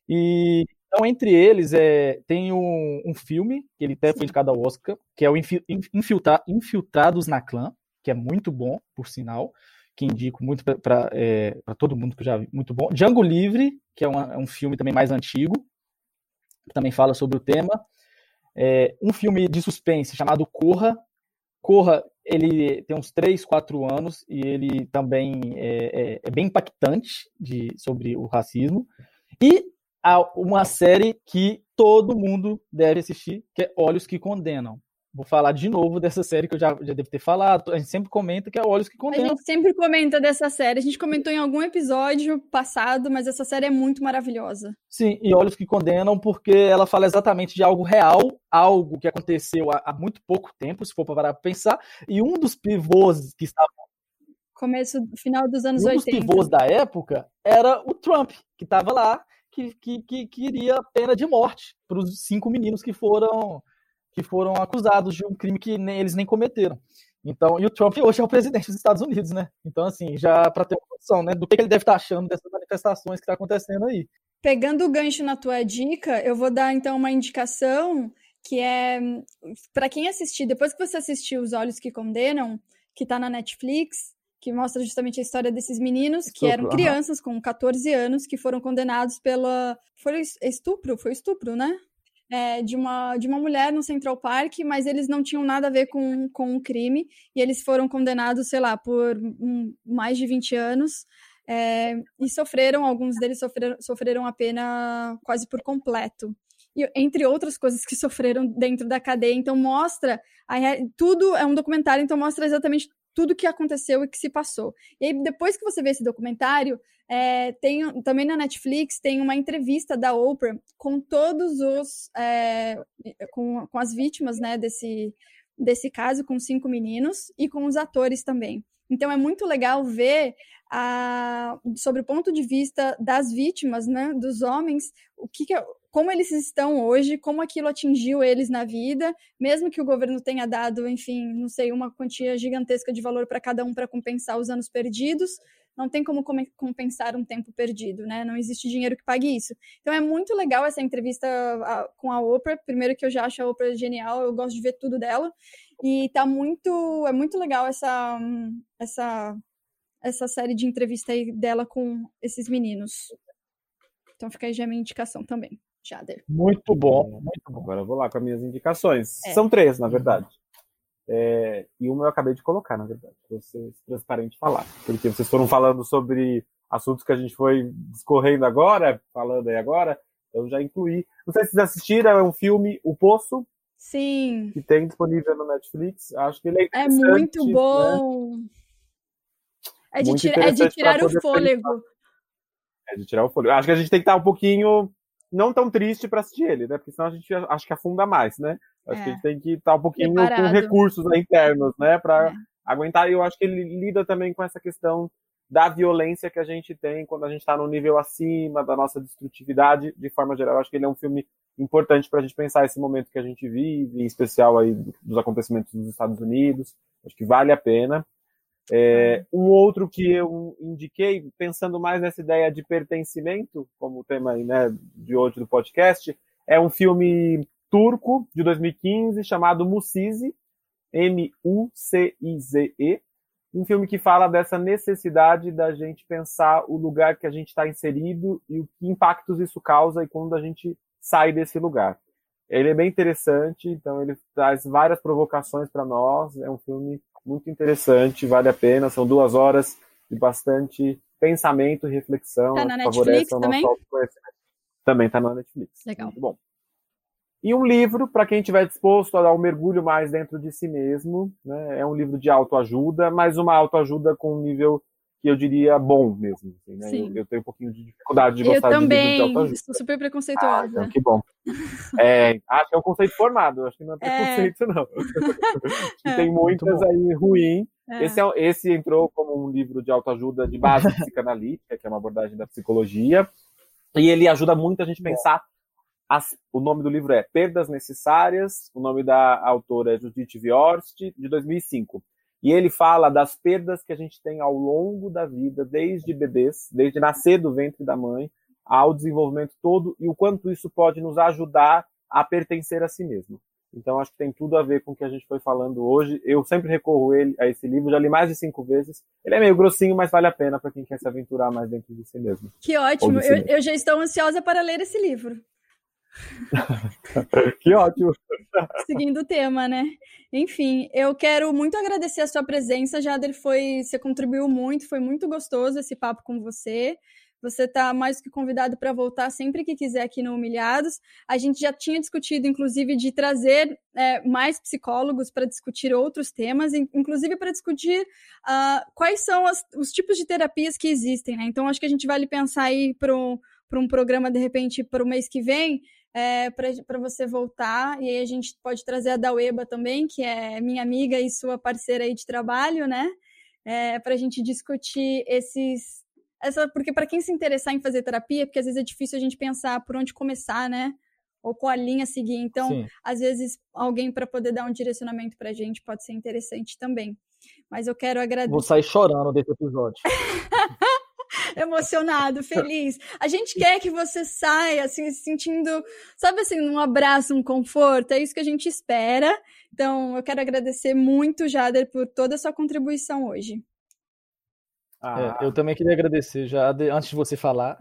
E então entre eles é, tem um, um filme que ele até foi indicado ao Oscar, que é o Infi- Infiltra- Infiltrados na Clã, que é muito bom, por sinal que indico muito para é, todo mundo que já vi, muito bom. Django Livre, que é, uma, é um filme também mais antigo, que também fala sobre o tema. É, um filme de suspense chamado Corra. Corra, ele tem uns 3, 4 anos e ele também é, é, é bem impactante de, sobre o racismo. E há uma série que todo mundo deve assistir, que é Olhos que Condenam. Vou falar de novo dessa série que eu já, já devo ter falado. A gente sempre comenta que é Olhos que A Condenam. gente sempre comenta dessa série. A gente comentou em algum episódio passado, mas essa série é muito maravilhosa. Sim, e Olhos que Condenam, porque ela fala exatamente de algo real, algo que aconteceu há, há muito pouco tempo, se for para pensar. E um dos pivôs que estava. Começo, final dos anos um dos 80. pivôs da época era o Trump, que estava lá, que, que, que queria pena de morte para os cinco meninos que foram que foram acusados de um crime que nem, eles nem cometeram. Então, e o Trump hoje é o presidente dos Estados Unidos, né? Então, assim, já para ter uma noção, né, do que ele deve estar achando dessas manifestações que está acontecendo aí. Pegando o gancho na tua dica, eu vou dar então uma indicação que é para quem assistir, depois que você assistir Os Olhos que Condenam, que tá na Netflix, que mostra justamente a história desses meninos que Estupro, eram aham. crianças com 14 anos que foram condenados pela foi estupro, foi estupro, né? É, de, uma, de uma mulher no Central Park, mas eles não tinham nada a ver com, com o crime, e eles foram condenados, sei lá, por um, mais de 20 anos, é, e sofreram, alguns deles sofreram, sofreram a pena quase por completo. E, entre outras coisas que sofreram dentro da cadeia. Então, mostra. A, tudo é um documentário, então mostra exatamente tudo que aconteceu e que se passou. E aí, depois que você vê esse documentário, é, tem também na Netflix tem uma entrevista da Oprah com todos os é, com, com as vítimas né, desse, desse caso, com cinco meninos, e com os atores também. Então é muito legal ver a, sobre o ponto de vista das vítimas, né, dos homens, o que, que como eles estão hoje, como aquilo atingiu eles na vida, mesmo que o governo tenha dado, enfim, não sei, uma quantia gigantesca de valor para cada um para compensar os anos perdidos, não tem como compensar um tempo perdido, né? Não existe dinheiro que pague isso. Então é muito legal essa entrevista com a Oprah. Primeiro que eu já acho a Oprah genial, eu gosto de ver tudo dela. E tá muito, é muito legal essa essa essa série de entrevista dela com esses meninos. Então fica aí já a minha indicação também. Jader. Muito bom, muito bom. Agora eu vou lá com as minhas indicações. É. São três, na verdade. É, e uma eu acabei de colocar, na verdade, para ser transparente falar. Porque vocês foram falando sobre assuntos que a gente foi discorrendo agora, falando aí agora, eu já incluí. Não sei se vocês assistiram, é um filme, O Poço. Sim. Que tem disponível no Netflix. Acho que ele é É muito né? bom. Né? É, de tira, é de tirar o fôlego. Pensar. É de tirar o fôlego. Acho que a gente tem que estar um pouquinho não tão triste para assistir ele, né? Porque senão a gente acho que afunda mais, né? Acho é. que a gente tem que estar um pouquinho Preparado. com recursos internos, né? Para é. aguentar. E eu acho que ele lida também com essa questão da violência que a gente tem quando a gente está no nível acima da nossa destrutividade, de forma geral. Eu acho que ele é um filme importante para a gente pensar esse momento que a gente vive, em especial aí dos acontecimentos nos Estados Unidos. Acho que vale a pena. É, um outro que eu indiquei, pensando mais nessa ideia de pertencimento, como o tema aí, né, de hoje do podcast, é um filme turco de 2015 chamado Musizi, M-U-C-I-Z-E, um filme que fala dessa necessidade da gente pensar o lugar que a gente está inserido e o que impactos isso causa e quando a gente sai desse lugar. Ele é bem interessante, então ele traz várias provocações para nós. É um filme muito interessante, vale a pena. São duas horas de bastante pensamento e reflexão. Tá na Netflix também? Também está na Netflix. Legal. Muito bom. E um livro para quem estiver disposto a dar um mergulho mais dentro de si mesmo. Né? É um livro de autoajuda, mas uma autoajuda com um nível que eu diria bom mesmo. Assim, né? eu, eu, tenho um pouquinho de dificuldade de gostar eu também, de livros de autoajuda. sou super preconceituosa. Ah, então, que bom. É, acho que é um conceito formado, acho que não é, é. preconceito, é. não. É. Tem muitas aí ruim. É. Esse, é, esse entrou como um livro de autoajuda de base psicanalítica, que é uma abordagem da psicologia, e ele ajuda muito a gente pensar. As, o nome do livro é Perdas Necessárias, o nome da autora é Judith Viorst, de 2005. E ele fala das perdas que a gente tem ao longo da vida, desde bebês, desde nascer do ventre da mãe, ao desenvolvimento todo, e o quanto isso pode nos ajudar a pertencer a si mesmo. Então, acho que tem tudo a ver com o que a gente foi falando hoje. Eu sempre recorro ele, a esse livro, já li mais de cinco vezes. Ele é meio grossinho, mas vale a pena para quem quer se aventurar mais dentro de si mesmo. Que ótimo! Si eu, eu, já estou ansiosa para ler esse livro. que ótimo! Seguindo o tema, né? Enfim, eu quero muito agradecer a sua presença, Jader. Foi, você contribuiu muito, foi muito gostoso esse papo com você. Você está mais que convidado para voltar sempre que quiser aqui no Humilhados. A gente já tinha discutido, inclusive, de trazer é, mais psicólogos para discutir outros temas, inclusive para discutir uh, quais são as, os tipos de terapias que existem. Né? Então, acho que a gente vale pensar aí para um, um programa, de repente, para o mês que vem, é, para você voltar. E aí a gente pode trazer a Daueba também, que é minha amiga e sua parceira aí de trabalho, né? É, para a gente discutir esses. Essa, porque para quem se interessar em fazer terapia, porque às vezes é difícil a gente pensar por onde começar, né? Ou qual a linha seguir. Então, Sim. às vezes, alguém para poder dar um direcionamento para a gente pode ser interessante também. Mas eu quero agradecer. Vou sair chorando desse episódio. emocionado, feliz. A gente quer que você saia assim, se sentindo, sabe assim, um abraço, um conforto. É isso que a gente espera. Então, eu quero agradecer muito, Jader, por toda a sua contribuição hoje. Ah. É, eu também queria agradecer, já antes de você falar.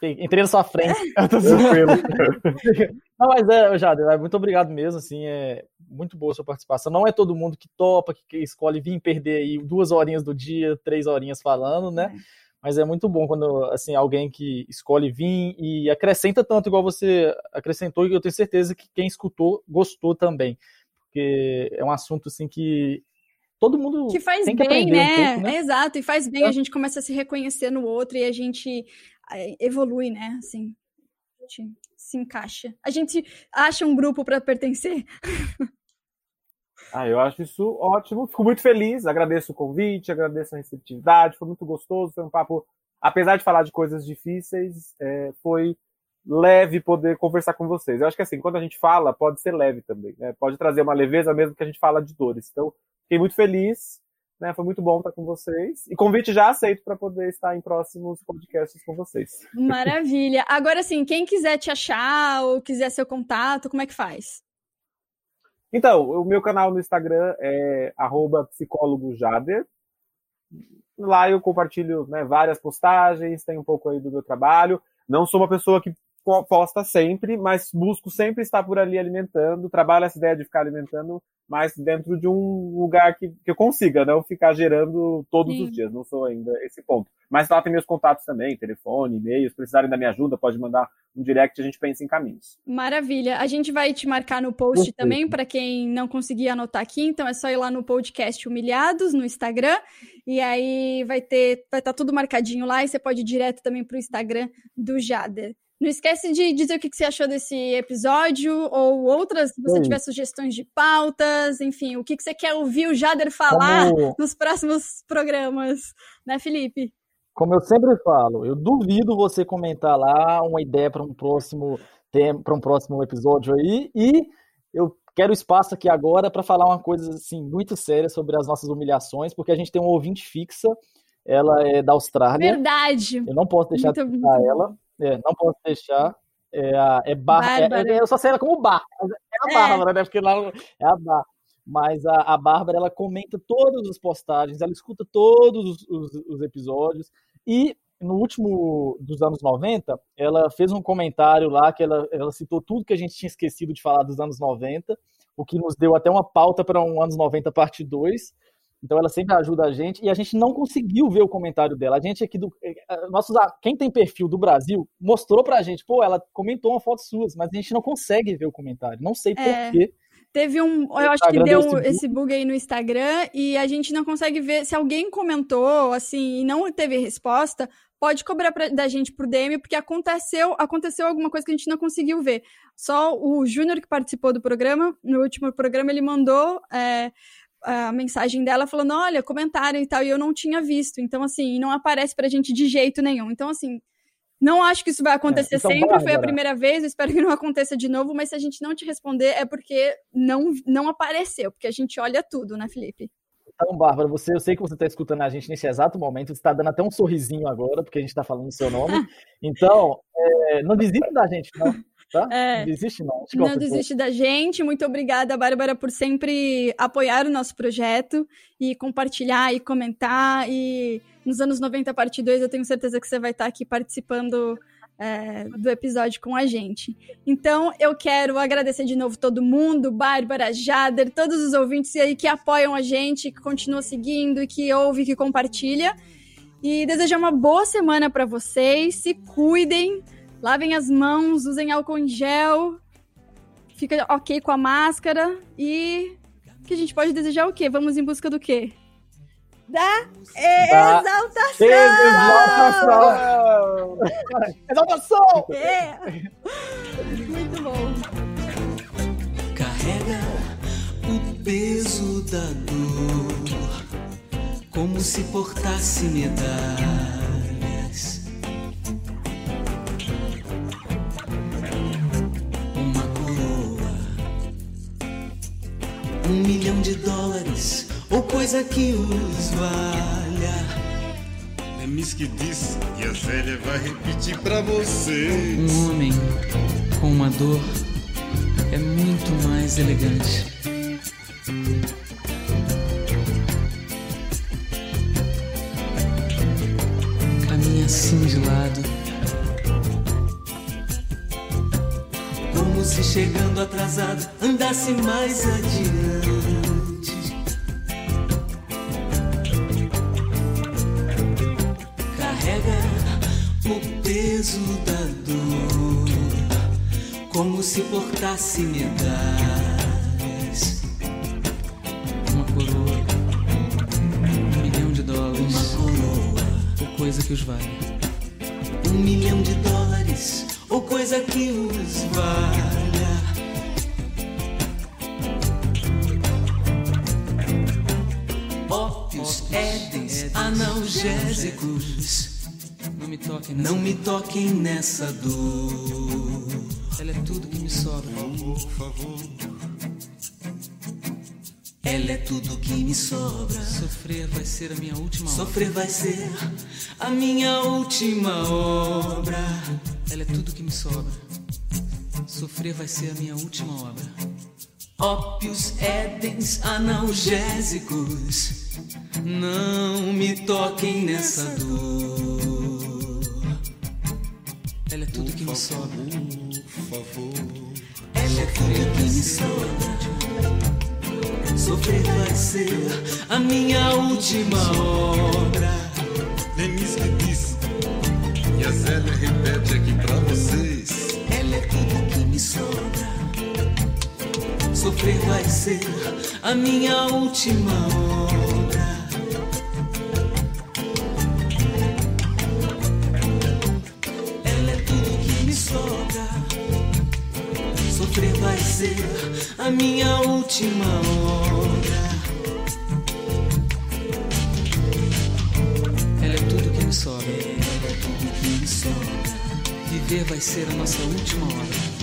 Entrei na sua frente. Não, mas é, Jader, muito obrigado mesmo, assim, é muito boa a sua participação. Não é todo mundo que topa, que escolhe vir perder aí duas horinhas do dia, três horinhas falando, né? É mas é muito bom quando assim alguém que escolhe vir e acrescenta tanto igual você acrescentou e eu tenho certeza que quem escutou gostou também porque é um assunto assim que todo mundo que faz tem que bem né? Um pouco, né? exato e faz bem é. a gente começa a se reconhecer no outro e a gente eh, evolui né assim a gente se encaixa a gente acha um grupo para pertencer Ah, eu acho isso ótimo. Fico muito feliz, agradeço o convite, agradeço a receptividade, foi muito gostoso, foi um papo, apesar de falar de coisas difíceis, é, foi leve poder conversar com vocês. Eu acho que assim, quando a gente fala, pode ser leve também, né? Pode trazer uma leveza mesmo que a gente fala de dores. Então, fiquei muito feliz, né? Foi muito bom estar com vocês. E convite já aceito para poder estar em próximos podcasts com vocês. Maravilha. Agora, assim, quem quiser te achar ou quiser seu contato, como é que faz? Então, o meu canal no Instagram é psicólogojader. Lá eu compartilho né, várias postagens, tem um pouco aí do meu trabalho. Não sou uma pessoa que posta sempre, mas busco sempre estar por ali alimentando, trabalho essa ideia de ficar alimentando, mas dentro de um lugar que, que eu consiga, não ficar gerando todos Sim. os dias, não sou ainda esse ponto. Mas lá tem meus contatos também, telefone, e-mail, se precisarem da minha ajuda, pode mandar um direct, a gente pensa em caminhos. Maravilha. A gente vai te marcar no post Perfeito. também, para quem não conseguir anotar aqui, então é só ir lá no podcast Humilhados, no Instagram, e aí vai ter, vai estar tá tudo marcadinho lá, e você pode ir direto também para o Instagram do Jader. Não esquece de dizer o que você achou desse episódio ou outras, se você tiver sugestões de pautas, enfim, o que você quer ouvir o Jader falar Como... nos próximos programas, né, Felipe? Como eu sempre falo, eu duvido você comentar lá uma ideia para um próximo para um próximo episódio aí e eu quero espaço aqui agora para falar uma coisa assim muito séria sobre as nossas humilhações, porque a gente tem uma ouvinte fixa, ela é da Austrália. Verdade. Eu não posso deixar muito, de citar ela. É, não posso deixar. É, a, é bar, é, é, eu só sei ela como Bar. É a é. Bárbara, né? Porque lá é a Bar. Mas a, a Bárbara, ela comenta todas as postagens, ela escuta todos os, os, os episódios. E no último dos anos 90, ela fez um comentário lá que ela, ela citou tudo que a gente tinha esquecido de falar dos anos 90, o que nos deu até uma pauta para um anos 90 parte 2. Então ela sempre ajuda a gente e a gente não conseguiu ver o comentário dela. A gente aqui do eh, nossos quem tem perfil do Brasil mostrou pra gente, pô, ela comentou uma foto suas, mas a gente não consegue ver o comentário. Não sei por é. quê. Teve um, eu acho que deu esse bug. esse bug aí no Instagram e a gente não consegue ver se alguém comentou assim e não teve resposta, pode cobrar pra, da gente por DM, porque aconteceu, aconteceu alguma coisa que a gente não conseguiu ver. Só o Júnior que participou do programa, no último programa, ele mandou é, a mensagem dela falando, olha, comentário e tal, e eu não tinha visto. Então, assim, não aparece pra gente de jeito nenhum. Então, assim, não acho que isso vai acontecer é, então, sempre, foi a primeira vez, espero que não aconteça de novo, mas se a gente não te responder é porque não, não apareceu, porque a gente olha tudo, né, Felipe? Então, Bárbara, você, eu sei que você está escutando a gente nesse exato momento, você está dando até um sorrisinho agora, porque a gente está falando o seu nome. Então, é, não desista da gente, não tá? É, não desiste não. Não desiste da gente. Muito obrigada, Bárbara, por sempre apoiar o nosso projeto e compartilhar e comentar. E nos anos 90, parte 2, eu tenho certeza que você vai estar aqui participando é, do episódio com a gente. Então, eu quero agradecer de novo todo mundo, Bárbara, Jader, todos os ouvintes aí que apoiam a gente, que continuam seguindo, que ouve, que compartilha. E desejar uma boa semana para vocês. Se cuidem. Lavem as mãos, usem álcool em gel, fica ok com a máscara e que a gente pode desejar o quê? Vamos em busca do quê? Da, da exaltação! Exaltação! exaltação! É. Muito bom. Carrega o peso da dor como se portasse medalhas um milhão de dólares ou coisa que os valha. É Miss que diz e a Zélia vai repetir pra você. Um homem com uma dor é muito mais elegante. Caminha assim de lado como se chegando atrasado andasse mais adiante. Como se portasse medalhas. Uma coroa, um milhão de dólares. Uma coroa, ou coisa que os vale. Um milhão de dólares ou coisa que os valha. Ópios, édens, analgésicos. Toquem nessa Não me toquem nessa dor. Ela é tudo que me sobra. Ela é tudo que me sobra. Sofrer vai ser a minha última obra. Sofrer vai ser a minha última obra. Ela é tudo que me sobra. Sofrer vai ser a minha última obra. Ópios, édens, analgésicos. Não me toquem nessa dor. Ela é tudo que me sobra. Ela é tudo que me sobra. Sofrer vai ser a minha última obra. Denis que disse. E a Zélia repete aqui pra vocês. Ela é tudo que me sobra. Sofrer vai ser a minha última obra. Sobra. Sofrer vai ser a minha última obra. Ela é tudo que me sobra. Ela é tudo que me sobra. Viver vai ser a nossa última obra.